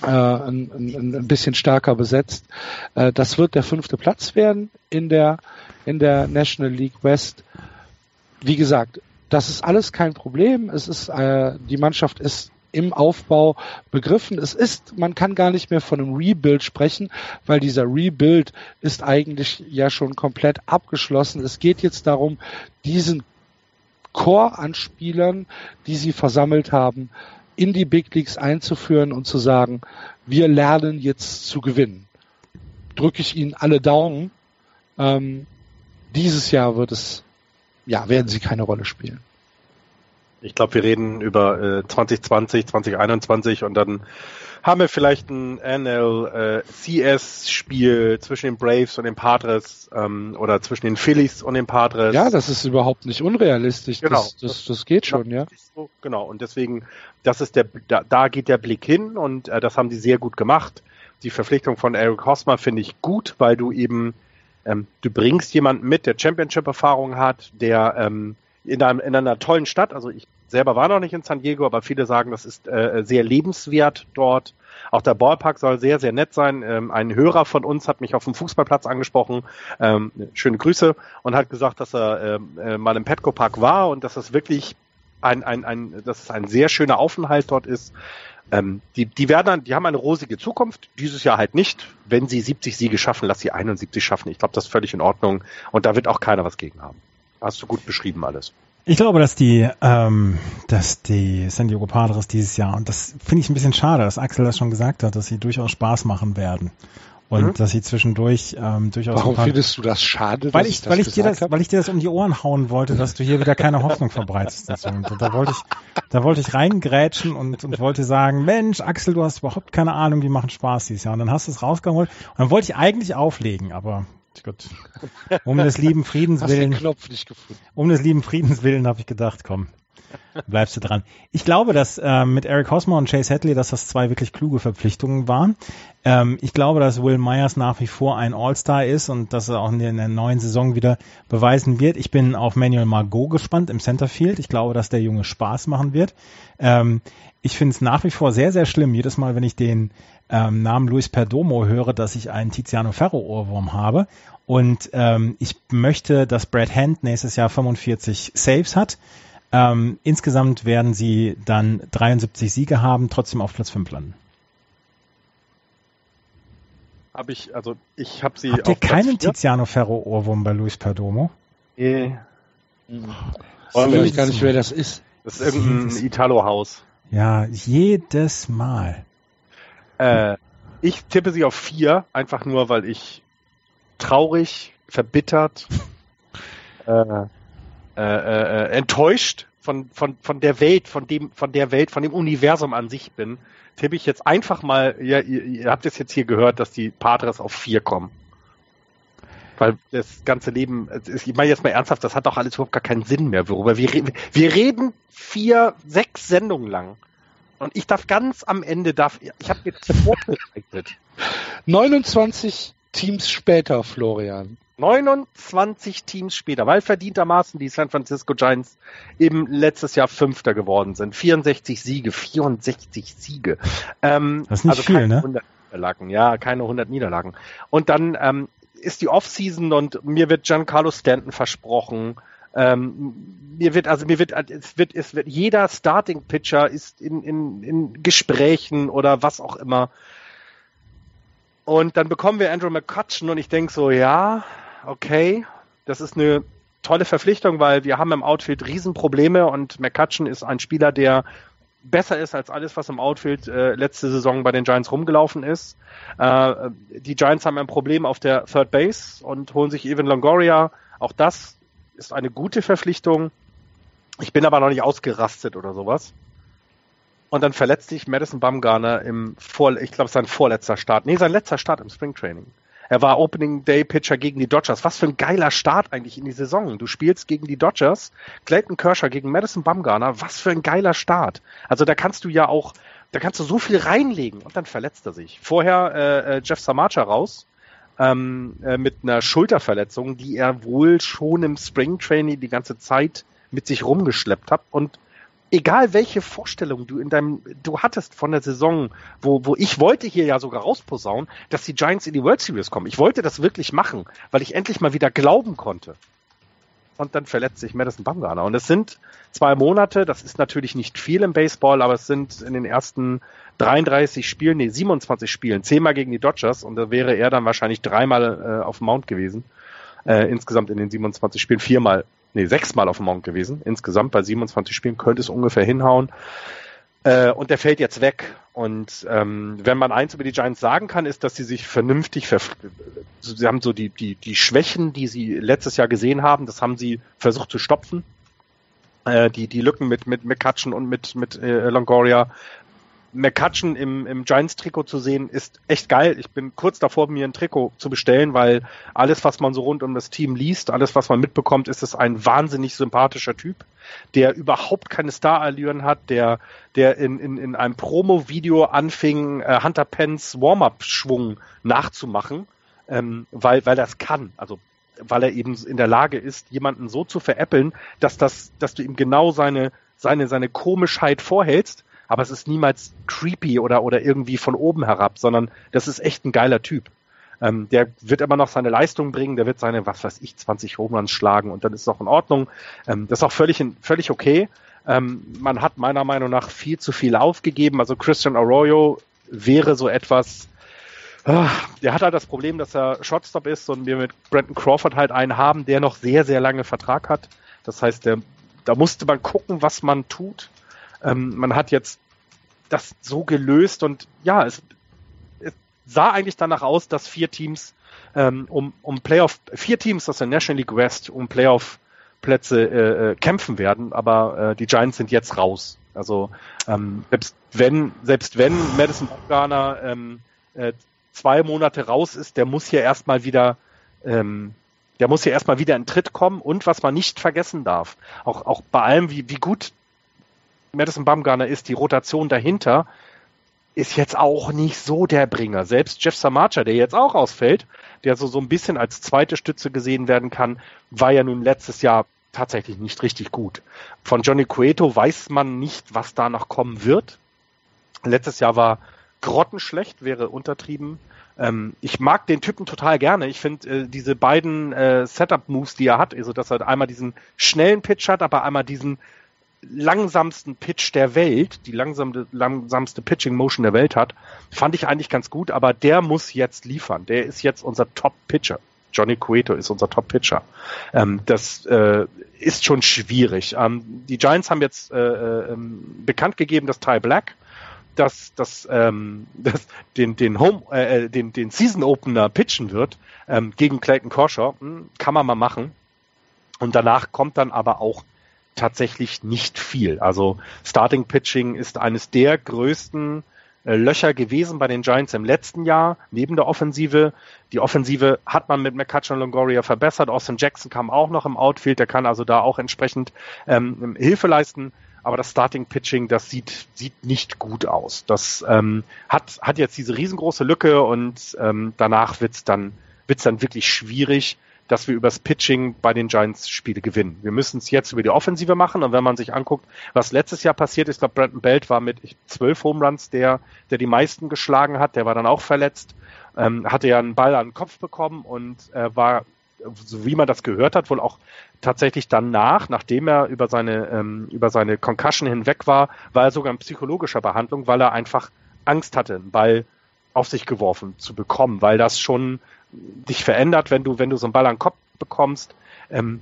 ein, ein, ein bisschen stärker besetzt. Äh, das wird der fünfte Platz werden in der, in der National League West. Wie gesagt, das ist alles kein Problem. Es ist, äh, die Mannschaft ist im Aufbau begriffen. Es ist, man kann gar nicht mehr von einem Rebuild sprechen, weil dieser Rebuild ist eigentlich ja schon komplett abgeschlossen. Es geht jetzt darum, diesen Core an Spielern, die sie versammelt haben, in die Big Leagues einzuführen und zu sagen, wir lernen jetzt zu gewinnen. Drücke ich Ihnen alle Daumen. Ähm, dieses Jahr wird es, ja, werden sie keine Rolle spielen. Ich glaube, wir reden über äh, 2020, 2021 und dann haben wir vielleicht ein NLCS-Spiel äh, zwischen den Braves und den Padres ähm, oder zwischen den Phillies und den Padres. Ja, das ist überhaupt nicht unrealistisch. Genau. Das, das, das geht schon, ja. So, genau, und deswegen, das ist der, da, da geht der Blick hin und äh, das haben die sehr gut gemacht. Die Verpflichtung von Eric Hosmer finde ich gut, weil du eben, ähm, du bringst jemanden mit, der Championship-Erfahrung hat, der ähm, in, einem, in einer tollen Stadt, also ich selber war noch nicht in San Diego, aber viele sagen, das ist äh, sehr lebenswert dort. Auch der Ballpark soll sehr, sehr nett sein. Ähm, ein Hörer von uns hat mich auf dem Fußballplatz angesprochen, ähm, schöne Grüße, und hat gesagt, dass er ähm, äh, mal im Petco Park war und dass das wirklich ein, ein, ein, dass es ein sehr schöner Aufenthalt dort ist. Ähm, die, die werden dann, die haben eine rosige Zukunft, dieses Jahr halt nicht. Wenn sie 70 Siege schaffen, lass sie 71 schaffen. Ich glaube, das ist völlig in Ordnung und da wird auch keiner was gegen haben. Hast du gut beschrieben alles. Ich glaube, dass die, ähm, dass die San Diego Padres dieses Jahr, und das finde ich ein bisschen schade, dass Axel das schon gesagt hat, dass sie durchaus Spaß machen werden. Und mhm. dass sie zwischendurch ähm, durchaus. Warum findest du das schade? Weil ich, ich weil ich dir das, hab? weil ich dir das um die Ohren hauen wollte, dass du hier wieder keine Hoffnung verbreitest. Deswegen. Da wollte ich, da wollte ich reingrätschen und, und wollte sagen, Mensch, Axel, du hast überhaupt keine Ahnung, die machen Spaß dieses Jahr. Und dann hast du es rausgeholt. Und dann wollte ich eigentlich auflegen, aber Gut. Um des lieben Friedens willen. Um des lieben Friedens willen habe ich gedacht, komm, bleibst du dran. Ich glaube, dass äh, mit Eric Hosmer und Chase Hadley, dass das zwei wirklich kluge Verpflichtungen waren. Ähm, ich glaube, dass Will Myers nach wie vor ein All-Star ist und dass er auch in der, in der neuen Saison wieder beweisen wird. Ich bin auf Manuel Margot gespannt im Centerfield. Ich glaube, dass der Junge Spaß machen wird. Ähm, ich finde es nach wie vor sehr, sehr schlimm, jedes Mal, wenn ich den ähm, Namen Luis Perdomo höre, dass ich einen Tiziano Ferro Ohrwurm habe. Und ähm, ich möchte, dass Brad Hand nächstes Jahr 45 Saves hat. Ähm, insgesamt werden sie dann 73 Siege haben, trotzdem auf Platz 5 landen. Habe ich, also ich habe sie. Habt ihr keinen Tiziano Ferro Ohrwurm bei Luis Perdomo? Nee. Hm. Ich weiß gar nicht, wer das ist. Das ist irgendein Italo-Haus. Ja, jedes Mal. Äh, ich tippe sie auf vier, einfach nur, weil ich traurig, verbittert, äh, äh, äh, enttäuscht von, von, von der Welt, von dem, von der Welt, von dem Universum an sich bin, tippe ich jetzt einfach mal, ja, ihr, ihr habt es jetzt hier gehört, dass die Padres auf vier kommen. Weil das ganze Leben, ich meine jetzt mal ernsthaft, das hat doch alles überhaupt gar keinen Sinn mehr, worüber wir reden. Wir reden vier, sechs Sendungen lang. Und ich darf ganz am Ende, darf, ich habe jetzt vorbereitet. 29 Teams später, Florian. 29 Teams später, weil verdientermaßen die San Francisco Giants eben letztes Jahr Fünfter geworden sind. 64 Siege, 64 Siege. Ähm, das ist nicht also viel, ne? 100 Niederlagen, ja, keine 100 Niederlagen. Und dann ähm, ist die Offseason und mir wird Giancarlo Stanton versprochen. Ähm, mir wird, also mir wird, es wird, es wird, jeder Starting Pitcher ist in, in, in Gesprächen oder was auch immer. Und dann bekommen wir Andrew McCutcheon und ich denke so, ja, okay, das ist eine tolle Verpflichtung, weil wir haben im Outfield Riesenprobleme und McCutcheon ist ein Spieler, der besser ist als alles, was im Outfield äh, letzte Saison bei den Giants rumgelaufen ist. Äh, die Giants haben ein Problem auf der Third Base und holen sich Evan Longoria. Auch das ist eine gute Verpflichtung. Ich bin aber noch nicht ausgerastet oder sowas. Und dann verletzt sich Madison Bumgarner im Vor, ich glaube, sein vorletzter Start. Nee, sein letzter Start im Springtraining. Er war Opening Day Pitcher gegen die Dodgers. Was für ein geiler Start eigentlich in die Saison. Du spielst gegen die Dodgers, Clayton Kershaw gegen Madison Bumgarner. Was für ein geiler Start. Also da kannst du ja auch, da kannst du so viel reinlegen und dann verletzt er sich. Vorher äh, äh Jeff Samacha raus ähm, äh, mit einer Schulterverletzung, die er wohl schon im Springtraining die ganze Zeit mit sich rumgeschleppt hat und egal welche Vorstellung du in deinem, du hattest von der Saison, wo, wo ich wollte hier ja sogar rausposaunen, dass die Giants in die World Series kommen. Ich wollte das wirklich machen, weil ich endlich mal wieder glauben konnte. Und dann verletzt sich Madison Bumgarner. Und es sind zwei Monate, das ist natürlich nicht viel im Baseball, aber es sind in den ersten 33 Spielen, nee, 27 Spielen, zehnmal gegen die Dodgers und da wäre er dann wahrscheinlich dreimal äh, auf dem Mount gewesen. Äh, insgesamt in den 27 Spielen viermal nee, sechsmal auf dem Mount gewesen. Insgesamt bei 27 Spielen könnte es ungefähr hinhauen. Äh, und der fällt jetzt weg. Und ähm, wenn man eins über die Giants sagen kann, ist, dass sie sich vernünftig, ver sie haben so die, die, die Schwächen, die sie letztes Jahr gesehen haben, das haben sie versucht zu stopfen. Äh, die, die Lücken mit, mit McCutcheon und mit, mit äh, Longoria McCutcheon im, im Giants-Trikot zu sehen, ist echt geil. Ich bin kurz davor, mir ein Trikot zu bestellen, weil alles, was man so rund um das Team liest, alles, was man mitbekommt, ist es ein wahnsinnig sympathischer Typ, der überhaupt keine Star-Allüren hat, der, der in, in, in einem Promo-Video anfing, äh, Hunter Pence Warm-Up-Schwung nachzumachen, ähm, weil, weil das kann. Also weil er eben in der Lage ist, jemanden so zu veräppeln, dass das, dass du ihm genau seine, seine, seine Komischheit vorhältst aber es ist niemals creepy oder, oder irgendwie von oben herab, sondern das ist echt ein geiler Typ. Ähm, der wird immer noch seine Leistung bringen, der wird seine, was weiß ich, 20 Homeruns schlagen und dann ist es auch in Ordnung. Ähm, das ist auch völlig, völlig okay. Ähm, man hat meiner Meinung nach viel zu viel aufgegeben. Also Christian Arroyo wäre so etwas, ah, der hat halt das Problem, dass er Shotstop ist und wir mit Brandon Crawford halt einen haben, der noch sehr, sehr lange Vertrag hat. Das heißt, der, da musste man gucken, was man tut. Ähm, man hat jetzt das so gelöst und ja, es, es sah eigentlich danach aus, dass vier Teams ähm, um, um Playoff, vier Teams aus der National League West um Playoff Plätze äh, äh, kämpfen werden, aber äh, die Giants sind jetzt raus. Also ähm, selbst wenn selbst wenn Madison Bumgarner ähm, äh, zwei Monate raus ist, der muss hier erstmal wieder ähm, der muss hier erstmal wieder in Tritt kommen und was man nicht vergessen darf, auch auch bei allem wie wie gut Madison Bumgarner ist, die Rotation dahinter ist jetzt auch nicht so der Bringer. Selbst Jeff Samacha, der jetzt auch ausfällt, der so, so ein bisschen als zweite Stütze gesehen werden kann, war ja nun letztes Jahr tatsächlich nicht richtig gut. Von Johnny Cueto weiß man nicht, was da noch kommen wird. Letztes Jahr war grottenschlecht, wäre untertrieben. Ähm, ich mag den Typen total gerne. Ich finde äh, diese beiden äh, Setup-Moves, die er hat, also dass er einmal diesen schnellen Pitch hat, aber einmal diesen langsamsten Pitch der Welt, die langsamste, langsamste Pitching Motion der Welt hat, fand ich eigentlich ganz gut, aber der muss jetzt liefern. Der ist jetzt unser Top Pitcher. Johnny Cueto ist unser Top Pitcher. Ähm, das äh, ist schon schwierig. Ähm, die Giants haben jetzt äh, äh, bekannt gegeben, dass Ty Black dass das, ähm, das den den Home äh, äh, den den Season Opener pitchen wird ähm, gegen Clayton Kershaw, hm, kann man mal machen. Und danach kommt dann aber auch tatsächlich nicht viel. Also Starting Pitching ist eines der größten äh, Löcher gewesen bei den Giants im letzten Jahr, neben der Offensive. Die Offensive hat man mit McCutcheon Longoria verbessert. Austin Jackson kam auch noch im Outfield, der kann also da auch entsprechend ähm, Hilfe leisten. aber das Starting Pitching, das sieht, sieht nicht gut aus. Das ähm, hat, hat jetzt diese riesengroße Lücke und ähm, danach wird's dann, wird's dann wirklich schwierig, dass wir übers Pitching bei den Giants Spiele gewinnen. Wir müssen es jetzt über die Offensive machen und wenn man sich anguckt, was letztes Jahr passiert ist, ich glaube, Brandon Belt war mit zwölf Home Runs der, der die meisten geschlagen hat, der war dann auch verletzt, ähm, hatte ja einen Ball an den Kopf bekommen und äh, war so wie man das gehört hat, wohl auch tatsächlich danach, nachdem er über seine, ähm, über seine Concussion hinweg war, war er sogar in psychologischer Behandlung, weil er einfach Angst hatte, einen Ball auf sich geworfen zu bekommen, weil das schon dich verändert, wenn du, wenn du so einen Ball an den Kopf bekommst, ähm,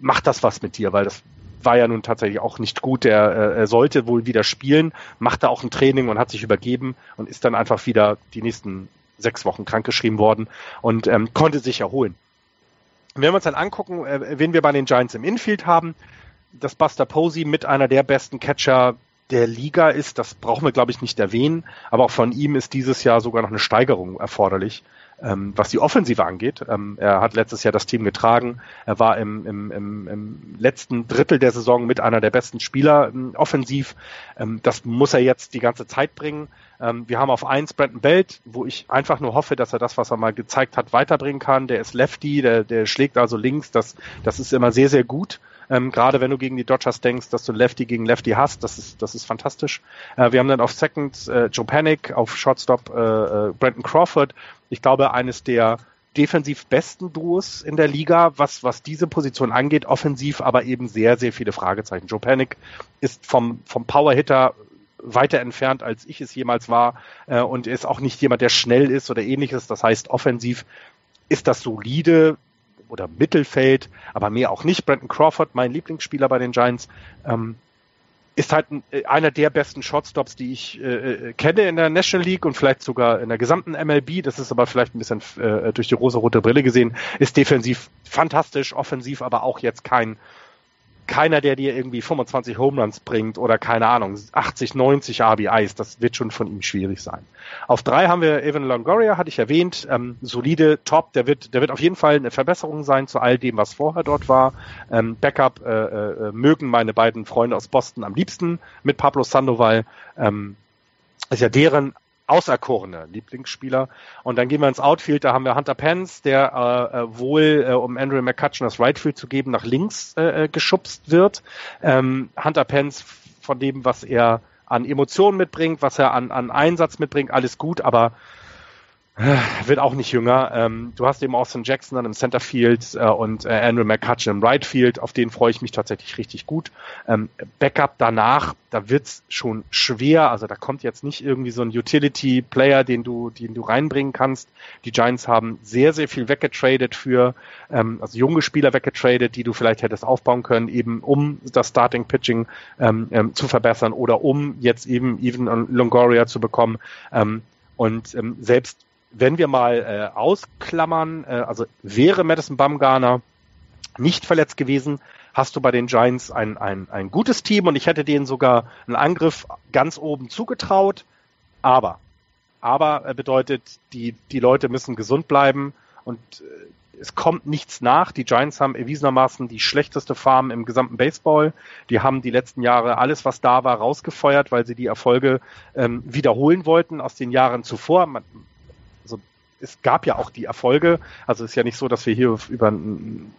macht das was mit dir, weil das war ja nun tatsächlich auch nicht gut. Er, äh, er sollte wohl wieder spielen, machte auch ein Training und hat sich übergeben und ist dann einfach wieder die nächsten sechs Wochen krankgeschrieben worden und ähm, konnte sich erholen. Wenn wir uns dann angucken, äh, wen wir bei den Giants im Infield haben, dass Buster Posey mit einer der besten Catcher der Liga ist, das brauchen wir, glaube ich, nicht erwähnen, aber auch von ihm ist dieses Jahr sogar noch eine Steigerung erforderlich, ähm, was die Offensive angeht. Ähm, er hat letztes Jahr das Team getragen, er war im, im, im, im letzten Drittel der Saison mit einer der besten Spieler ähm, offensiv. Ähm, das muss er jetzt die ganze Zeit bringen. Ähm, wir haben auf eins Brandon Belt, wo ich einfach nur hoffe, dass er das, was er mal gezeigt hat, weiterbringen kann. Der ist Lefty, der, der schlägt also links. Das, das ist immer sehr, sehr gut. Ähm, Gerade wenn du gegen die Dodgers denkst, dass du Lefty gegen Lefty hast, das ist, das ist fantastisch. Äh, wir haben dann auf Second äh, Joe Panic, auf Shortstop äh, äh, Brandon Crawford. Ich glaube, eines der defensiv besten Duos in der Liga, was, was diese Position angeht, offensiv aber eben sehr, sehr viele Fragezeichen. Joe Panic ist vom, vom Power-Hitter weiter entfernt, als ich es jemals war äh, und ist auch nicht jemand, der schnell ist oder ähnliches. Das heißt, offensiv ist das solide oder Mittelfeld, aber mehr auch nicht. Brandon Crawford, mein Lieblingsspieler bei den Giants, ähm, ist halt äh, einer der besten Shortstops, die ich äh, äh, kenne in der National League und vielleicht sogar in der gesamten MLB. Das ist aber vielleicht ein bisschen äh, durch die rosa-rote Brille gesehen. Ist defensiv fantastisch, offensiv aber auch jetzt kein keiner, der dir irgendwie 25 Home Runs bringt oder keine Ahnung, 80, 90 RBIs, das wird schon von ihm schwierig sein. Auf drei haben wir Evan Longoria, hatte ich erwähnt, ähm, solide, top, der wird, der wird auf jeden Fall eine Verbesserung sein zu all dem, was vorher dort war. Ähm, Backup äh, äh, mögen meine beiden Freunde aus Boston am liebsten mit Pablo Sandoval. Ähm, ist ja deren auserkorene Lieblingsspieler. Und dann gehen wir ins Outfield, da haben wir Hunter Pence, der äh, äh, wohl, äh, um Andrew McCutcheon das Rightfield zu geben, nach links äh, äh, geschubst wird. Ähm, Hunter Pence von dem, was er an Emotionen mitbringt, was er an, an Einsatz mitbringt, alles gut, aber wird auch nicht jünger. Ähm, du hast eben Austin Jackson dann im Centerfield äh, und äh, Andrew McCutcheon im Right Field. Auf den freue ich mich tatsächlich richtig gut. Ähm, Backup danach, da wird's schon schwer. Also da kommt jetzt nicht irgendwie so ein Utility-Player, den du, den du reinbringen kannst. Die Giants haben sehr, sehr viel weggetradet für, ähm, also junge Spieler weggetradet, die du vielleicht hättest aufbauen können, eben um das Starting Pitching ähm, ähm, zu verbessern oder um jetzt eben even Longoria zu bekommen. Ähm, und ähm, selbst wenn wir mal äh, ausklammern, äh, also wäre Madison Bumgarner nicht verletzt gewesen, hast du bei den Giants ein, ein, ein gutes Team und ich hätte denen sogar einen Angriff ganz oben zugetraut. Aber, aber äh, bedeutet, die, die Leute müssen gesund bleiben und äh, es kommt nichts nach. Die Giants haben erwiesenermaßen die schlechteste Farm im gesamten Baseball. Die haben die letzten Jahre alles, was da war, rausgefeuert, weil sie die Erfolge ähm, wiederholen wollten aus den Jahren zuvor. Man, es gab ja auch die Erfolge. Also es ist ja nicht so, dass wir hier über ein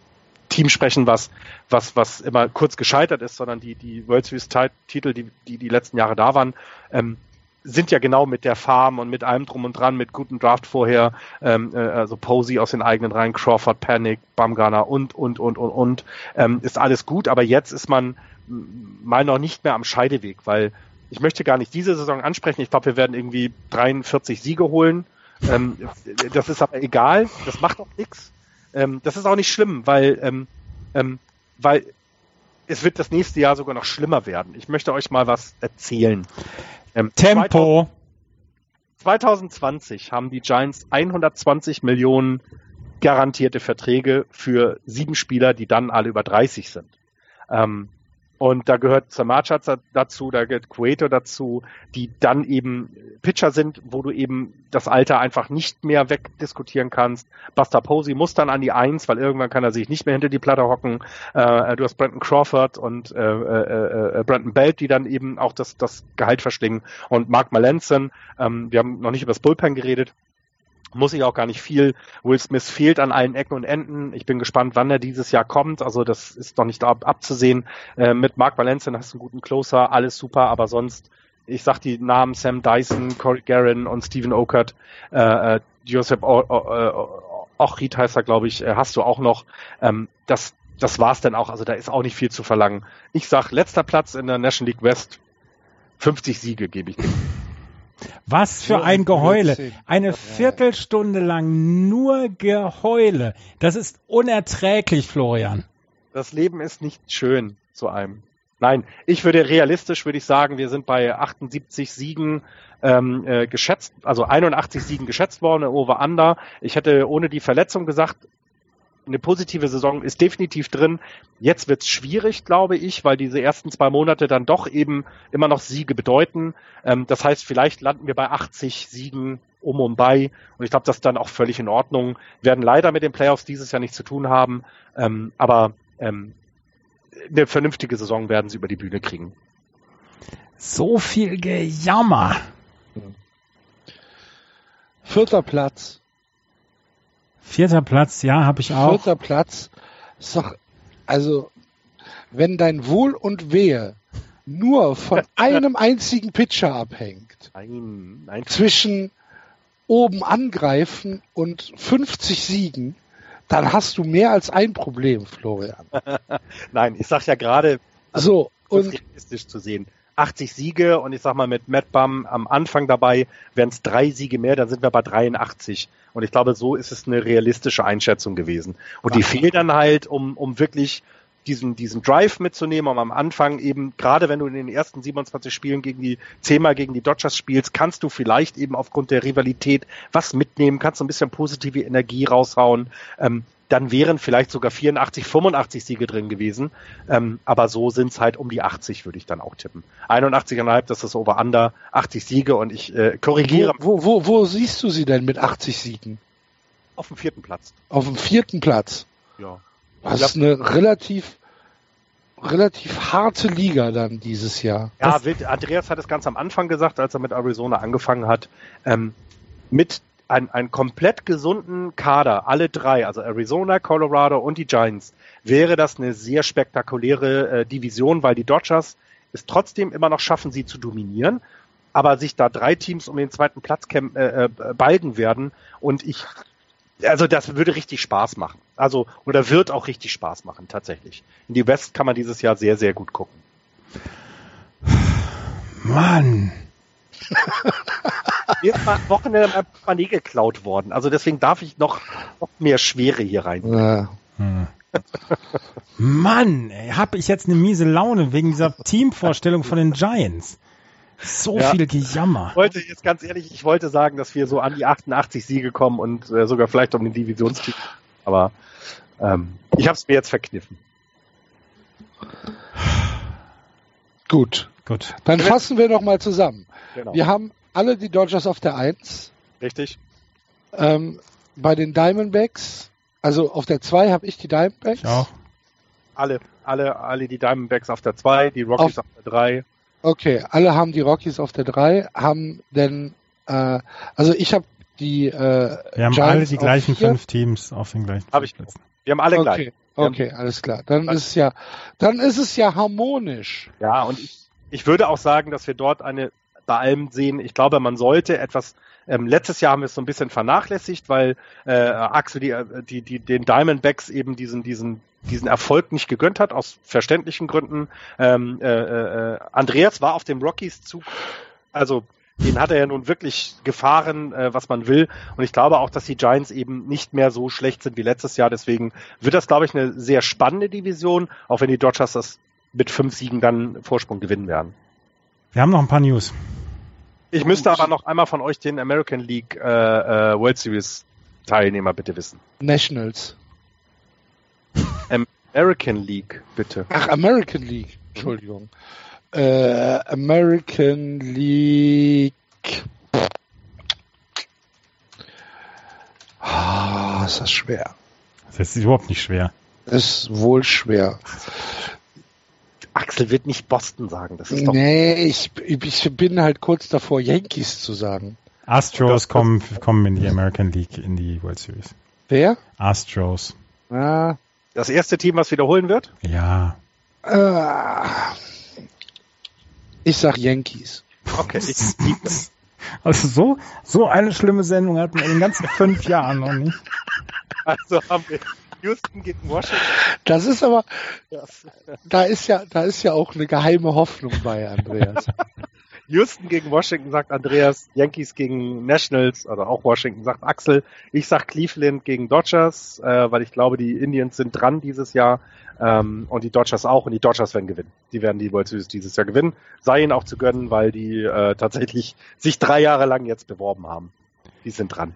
Team sprechen, was, was, was immer kurz gescheitert ist, sondern die, die World Series Titel, die, die die letzten Jahre da waren, ähm, sind ja genau mit der Farm und mit allem drum und dran, mit gutem Draft vorher, ähm, äh, also Posey aus den eigenen Reihen, Crawford, Panic, Bumgarner und, und, und, und, und, ähm, ist alles gut, aber jetzt ist man mal noch nicht mehr am Scheideweg, weil ich möchte gar nicht diese Saison ansprechen. Ich glaube, wir werden irgendwie 43 Siege holen ähm, das ist aber egal, das macht auch nichts. Ähm, das ist auch nicht schlimm, weil, ähm, ähm, weil es wird das nächste Jahr sogar noch schlimmer werden. Ich möchte euch mal was erzählen. Ähm, Tempo. 2020 haben die Giants 120 Millionen garantierte Verträge für sieben Spieler, die dann alle über 30 sind. Ähm, Und da gehört Samachat dazu, da gehört Cueto dazu, die dann eben Pitcher sind, wo du eben das Alter einfach nicht mehr wegdiskutieren kannst. Buster Posey muss dann an die Eins, weil irgendwann kann er sich nicht mehr hinter die Platte hocken. Äh, du hast Brandon Crawford und äh, äh, äh, Brandon Belt, die dann eben auch das, das Gehalt verschlingen. Und Mark Malenson, ähm, wir haben noch nicht über das Bullpen geredet, muss ich auch gar nicht viel. Will Smith fehlt an allen Ecken und Enden. Ich bin gespannt, wann er dieses Jahr kommt. Also das ist noch nicht ab, abzusehen. Äh, mit Mark Valencia hast du einen guten Closer, alles super, aber sonst, ich sag die Namen Sam Dyson, Corey Guerin und Stephen Okert, äh, äh Joseph Ochrit heißt er, glaube ich, äh, hast du auch noch. Ähm, das, das war's dann auch. Also da ist auch nicht viel zu verlangen. Ich sag, letzter Platz in der National League West. 50 Siege gebe ich dir. Was für ein Geheule. Eine Viertelstunde lang nur Geheule. Das ist unerträglich, Florian. Das Leben ist nicht schön zu einem. Nein, ich würde realistisch würde ich sagen, wir sind bei 78 Siegen ähm, äh, geschätzt, also 81 Siegen geschätzt worden, over under. Ich hätte ohne die Verletzung gesagt, eine positive Saison ist definitiv drin. Jetzt wird's schwierig, glaube ich, weil diese ersten zwei Monate dann doch eben immer noch Siege bedeuten. Ähm, das heißt, vielleicht landen wir bei 80 Siegen um und bei. Und ich glaube, das ist dann auch völlig in Ordnung. Wir werden leider mit den Playoffs dieses Jahr nichts zu tun haben. Ähm, aber ähm, eine vernünftige Saison werden sie über die Bühne kriegen. So viel Gejammer. Vierter Platz. Vierter Platz, ja, habe ich auch. Vierter Platz ist doch, also, wenn dein Wohl und Wehe nur von einem einzigen Pitcher abhängt, nein, nein. zwischen oben angreifen und 50 Siegen, dann hast du mehr als ein Problem, Florian. nein, ich sag ja gerade, also, so und realistisch zu sehen. 80 Siege und ich sag mal mit Matt Bum am Anfang dabei, wären es drei Siege mehr, dann sind wir bei 83. Und ich glaube, so ist es eine realistische Einschätzung gewesen. Und die fehlt dann halt, um, um wirklich diesen, diesen Drive mitzunehmen, um am Anfang eben, gerade wenn du in den ersten 27 Spielen gegen die, zehnmal gegen die Dodgers spielst, kannst du vielleicht eben aufgrund der Rivalität was mitnehmen, kannst du ein bisschen positive Energie raushauen. Ähm, dann wären vielleicht sogar 84, 85 Siege drin gewesen. Ähm, aber so sind es halt um die 80, würde ich dann auch tippen. 81,5, das ist Over-Under, 80 Siege und ich äh, korrigiere. Wo, wo, wo siehst du sie denn mit 80 Siegen? Auf dem vierten Platz. Auf dem vierten Platz? Ja. Das ist eine relativ relativ harte Liga dann dieses Jahr. Ja, Andreas hat es ganz am Anfang gesagt, als er mit Arizona angefangen hat. Ähm, mit ein, einen komplett gesunden Kader, alle drei, also Arizona, Colorado und die Giants, wäre das eine sehr spektakuläre äh, Division, weil die Dodgers es trotzdem immer noch schaffen, sie zu dominieren, aber sich da drei Teams um den zweiten Platz äh, äh, balgen werden und ich, also das würde richtig Spaß machen. Also, oder wird auch richtig Spaß machen, tatsächlich. In die West kann man dieses Jahr sehr, sehr gut gucken. Mann. Mir ist am Wochenende mein Portemonnaie geklaut worden. Also deswegen darf ich noch, noch mehr Schwere hier rein. Ja. Hm. Mann, habe ich jetzt eine miese Laune wegen dieser Teamvorstellung von den Giants. So ja. viel Gejammer. Ich wollte jetzt ganz ehrlich, ich wollte sagen, dass wir so an die 88 Siege kommen und äh, sogar vielleicht um den Divisionstitel. Aber ähm, ich habe es mir jetzt verkniffen. Gut. Gut. Dann fassen wir noch mal zusammen. Genau. Wir haben alle die Dodgers auf der 1. Richtig. Ähm, bei den Diamondbacks, also auf der 2 habe ich die Diamondbacks. Ja. Alle, alle, alle die Diamondbacks auf der 2, die Rockies auf, auf der 3. Okay, alle haben die Rockies auf der 3, haben denn, äh, also ich habe die äh, Wir haben Giants alle die gleichen vier. fünf Teams auf den gleichen Hab ich. Plätzen. Wir haben alle okay. gleich. Okay, alles klar. Dann ist es ja, dann ist es ja harmonisch. Ja, und ich, ich würde auch sagen, dass wir dort eine bei allem sehen. Ich glaube, man sollte etwas ähm, letztes Jahr haben wir es so ein bisschen vernachlässigt, weil äh, Axel die, die, die, den Diamondbacks eben diesen, diesen, diesen Erfolg nicht gegönnt hat, aus verständlichen Gründen. Ähm, äh, äh, Andreas war auf dem Rockies-Zug, also den hat er ja nun wirklich gefahren, äh, was man will. Und ich glaube auch, dass die Giants eben nicht mehr so schlecht sind wie letztes Jahr. Deswegen wird das, glaube ich, eine sehr spannende Division, auch wenn die Dodgers das mit fünf Siegen dann Vorsprung gewinnen werden. Wir haben noch ein paar News. Ich müsste aber noch einmal von euch den American League äh, äh, World Series Teilnehmer bitte wissen. Nationals. American League, bitte. Ach, American League. Entschuldigung. Äh, American League. Ah, ist das schwer. Das ist überhaupt nicht schwer. Ist wohl schwer. Axel wird nicht Boston sagen. Das ist doch Nee, ich, ich bin halt kurz davor, Yankees zu sagen. Astros kommen, kommen in die American League, in die World Series. Wer? Astros. Ah, das erste Team, was wiederholen wird. Ja. äh, ich sag Yankees. Okay. Ich, Also so, so eine schlimme Sendung hatten wir in den ganzen fünf Jahren noch nicht. also haben wir Houston gegen Washington. Das ist aber, da ist ja, da ist ja auch eine geheime Hoffnung bei, Andreas. Houston gegen Washington sagt Andreas, Yankees gegen Nationals oder auch Washington sagt Axel. Ich sag Cleveland gegen Dodgers, äh, weil ich glaube, die Indians sind dran dieses Jahr ähm, und die Dodgers auch und die Dodgers werden gewinnen. Die werden die World Series dieses Jahr gewinnen. Sei ihnen auch zu gönnen, weil die äh, tatsächlich sich drei Jahre lang jetzt beworben haben. Die sind dran.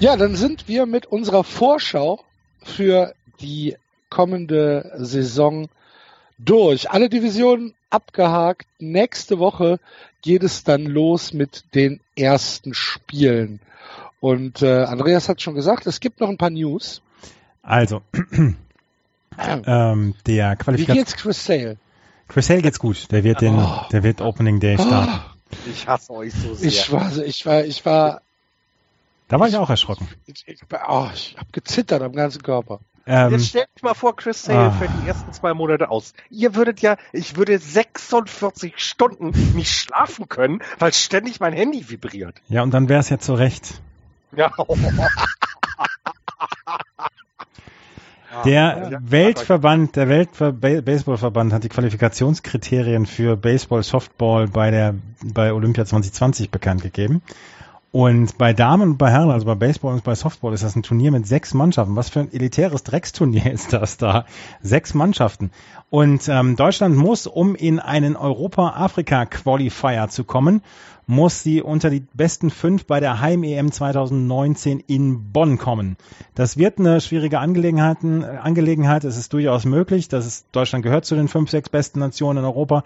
Ja, dann sind wir mit unserer Vorschau für die kommende Saison durch. Alle Divisionen abgehakt. Nächste Woche geht es dann los mit den ersten Spielen. Und äh, Andreas hat schon gesagt, es gibt noch ein paar News. Also, ähm, der Wie Qualifikation. geht's Chris Sale? Chris Hale geht's gut. Der wird den, Oh. der wird Opening Day starten. Oh, Ich hasse euch so sehr. ich war, ich war, ich war, Da war ich auch erschrocken. ich, ich, oh, ich habe gezittert am ganzen Körper. Ähm, Jetzt stellt euch mal vor, Chris Sale Ah. fällt die ersten zwei Monate aus. Ihr würdet ja, ich würde 46 Stunden nicht schlafen können, weil ständig mein Handy vibriert. ja, und dann wäre es ja zu Recht. Ja. Der Ja. Weltverband, der Weltbaseballverband hat die Qualifikationskriterien für Baseball, Softball bei der bei Olympia 2020 bekannt gegeben. Und bei Damen und bei Herren, also bei Baseball und bei Softball, ist das ein Turnier mit sechs Mannschaften. Was für ein elitäres Drecksturnier ist das da? Sechs Mannschaften. Und ähm, Deutschland muss, um in einen Europa-Afrika-Qualifier zu kommen, muss sie unter die besten fünf bei der Heim-EM 2019 in Bonn kommen. Das wird eine schwierige Angelegenheit. Angelegenheit. Es ist durchaus möglich. Das ist, Deutschland gehört zu den fünf, sechs besten Nationen in Europa,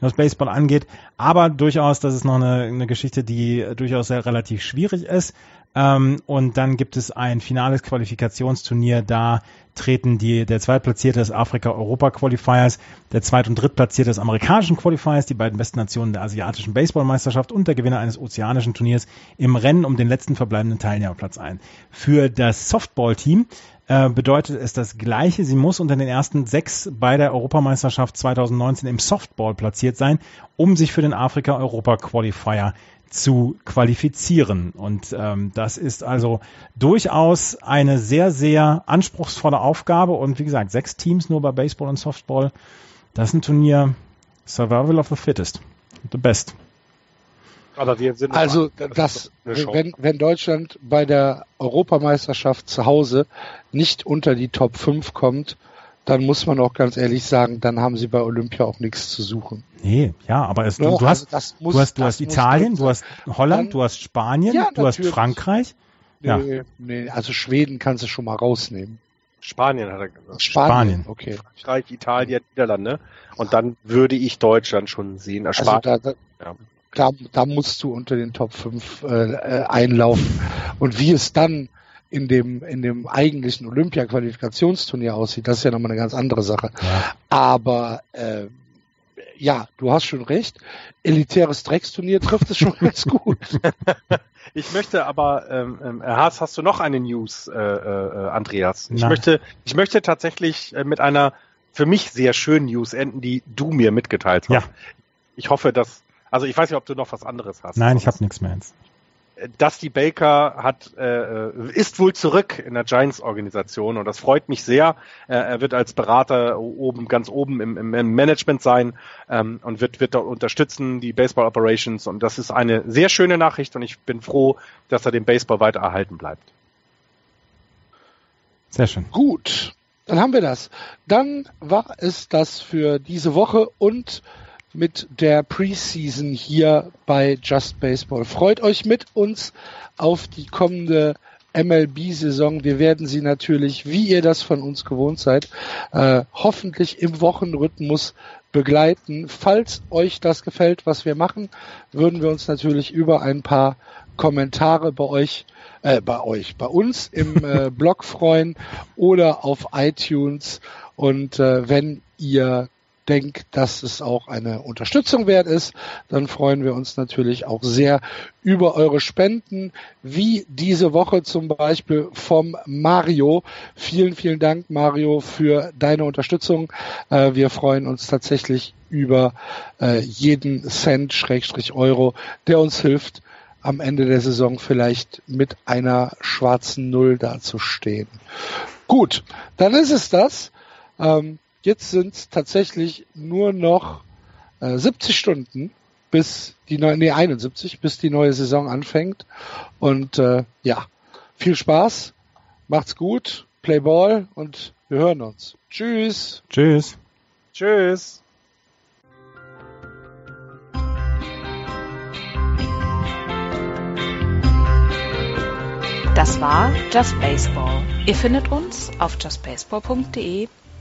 was Baseball angeht. Aber durchaus, das ist noch eine, eine Geschichte, die durchaus sehr relativ schwierig ist. Ähm, und dann gibt es ein finales Qualifikationsturnier. Da treten die, der Zweitplatzierte des Afrika-Europa-Qualifiers, der Zweit- und Drittplatzierte des amerikanischen Qualifiers, die beiden besten Nationen der asiatischen Baseballmeisterschaft und der Gewinner eines ozeanischen Turniers im Rennen um den letzten verbleibenden Teilnehmerplatz ein. Für das Softball-Team äh, bedeutet es das Gleiche. Sie muss unter den ersten sechs bei der Europameisterschaft 2019 im Softball platziert sein, um sich für den Afrika-Europa-Qualifier zu qualifizieren. Und ähm, das ist also durchaus eine sehr, sehr anspruchsvolle Aufgabe. Und wie gesagt, sechs Teams nur bei Baseball und Softball. Das ist ein Turnier Survival of the Fittest. The best. Aber wir sind Also das wenn, wenn Deutschland bei der Europameisterschaft zu Hause nicht unter die Top 5 kommt, dann muss man auch ganz ehrlich sagen, dann haben sie bei Olympia auch nichts zu suchen. Nee, ja, aber es, du, Doch, du also hast, das muss- du hast, du das hast Italien, du hast Holland, Dann- du hast Spanien, Ja, du hast natürlich. Frankreich. Ja. Nee, nee, also Schweden kannst du schon mal rausnehmen. Spanien hat er gesagt. Spanien, Spanien. okay. Frankreich, Italien, Niederlande. Und dann würde ich Deutschland schon sehen. Also da, da, Ja. da, da musst du unter den Top 5 äh, äh, einlaufen. Und wie es dann in dem, in dem eigentlichen Olympia-Qualifikationsturnier aussieht, das ist ja nochmal eine ganz andere Sache. Ja. Aber äh, ja, du hast schon recht. Elitäres Drecksturnier trifft es schon ganz gut. Ich möchte aber, ähm, ähm, Herr Haas, hast du noch eine News, äh, äh, Andreas? Ich Nein. möchte, ich möchte tatsächlich äh, mit einer für mich sehr schönen News enden, die du mir mitgeteilt hast. Ja. Ich hoffe, dass, also ich weiß nicht, ob du noch was anderes hast. Nein, ich habe nichts mehr jetzt. Dusty Baker hat, äh, ist wohl zurück in der Giants-Organisation und das freut mich sehr. Äh, er wird als Berater oben, ganz oben im, im, im Management sein ähm, und wird, wird dort unterstützen, die Baseball Operations und das ist eine sehr schöne Nachricht und ich bin froh, dass er dem Baseball weiter erhalten bleibt. Sehr schön. Gut, dann haben wir das. Dann war es das für diese Woche und mit der Preseason hier bei Just Baseball. Freut euch mit uns auf die kommende MLB-Saison. Wir werden sie natürlich, wie ihr das von uns gewohnt seid, äh, hoffentlich im Wochenrhythmus begleiten. Falls euch das gefällt, was wir machen, würden wir uns natürlich über ein paar Kommentare bei euch, äh, bei euch, bei uns im äh, Blog freuen oder auf iTunes. Und äh, wenn ihr denkt, dass es auch eine Unterstützung wert ist, dann freuen wir uns natürlich auch sehr über eure Spenden, wie diese Woche zum Beispiel vom Mario. Vielen, vielen Dank, Mario, für deine Unterstützung. Äh, wir freuen uns tatsächlich über äh, jeden Cent, Schrägstrich Euro, der uns hilft, am Ende der Saison vielleicht mit einer schwarzen Null dazustehen. Gut, dann ist es das. Ähm, Jetzt sind es tatsächlich nur noch äh, 70 Stunden bis die neue, nee, 71, bis die neue Saison anfängt. Und äh, ja, viel Spaß, macht's gut, play ball und wir hören uns. Tschüss. Tschüss. Tschüss. Das war Just Baseball. Ihr findet uns auf justbaseball.de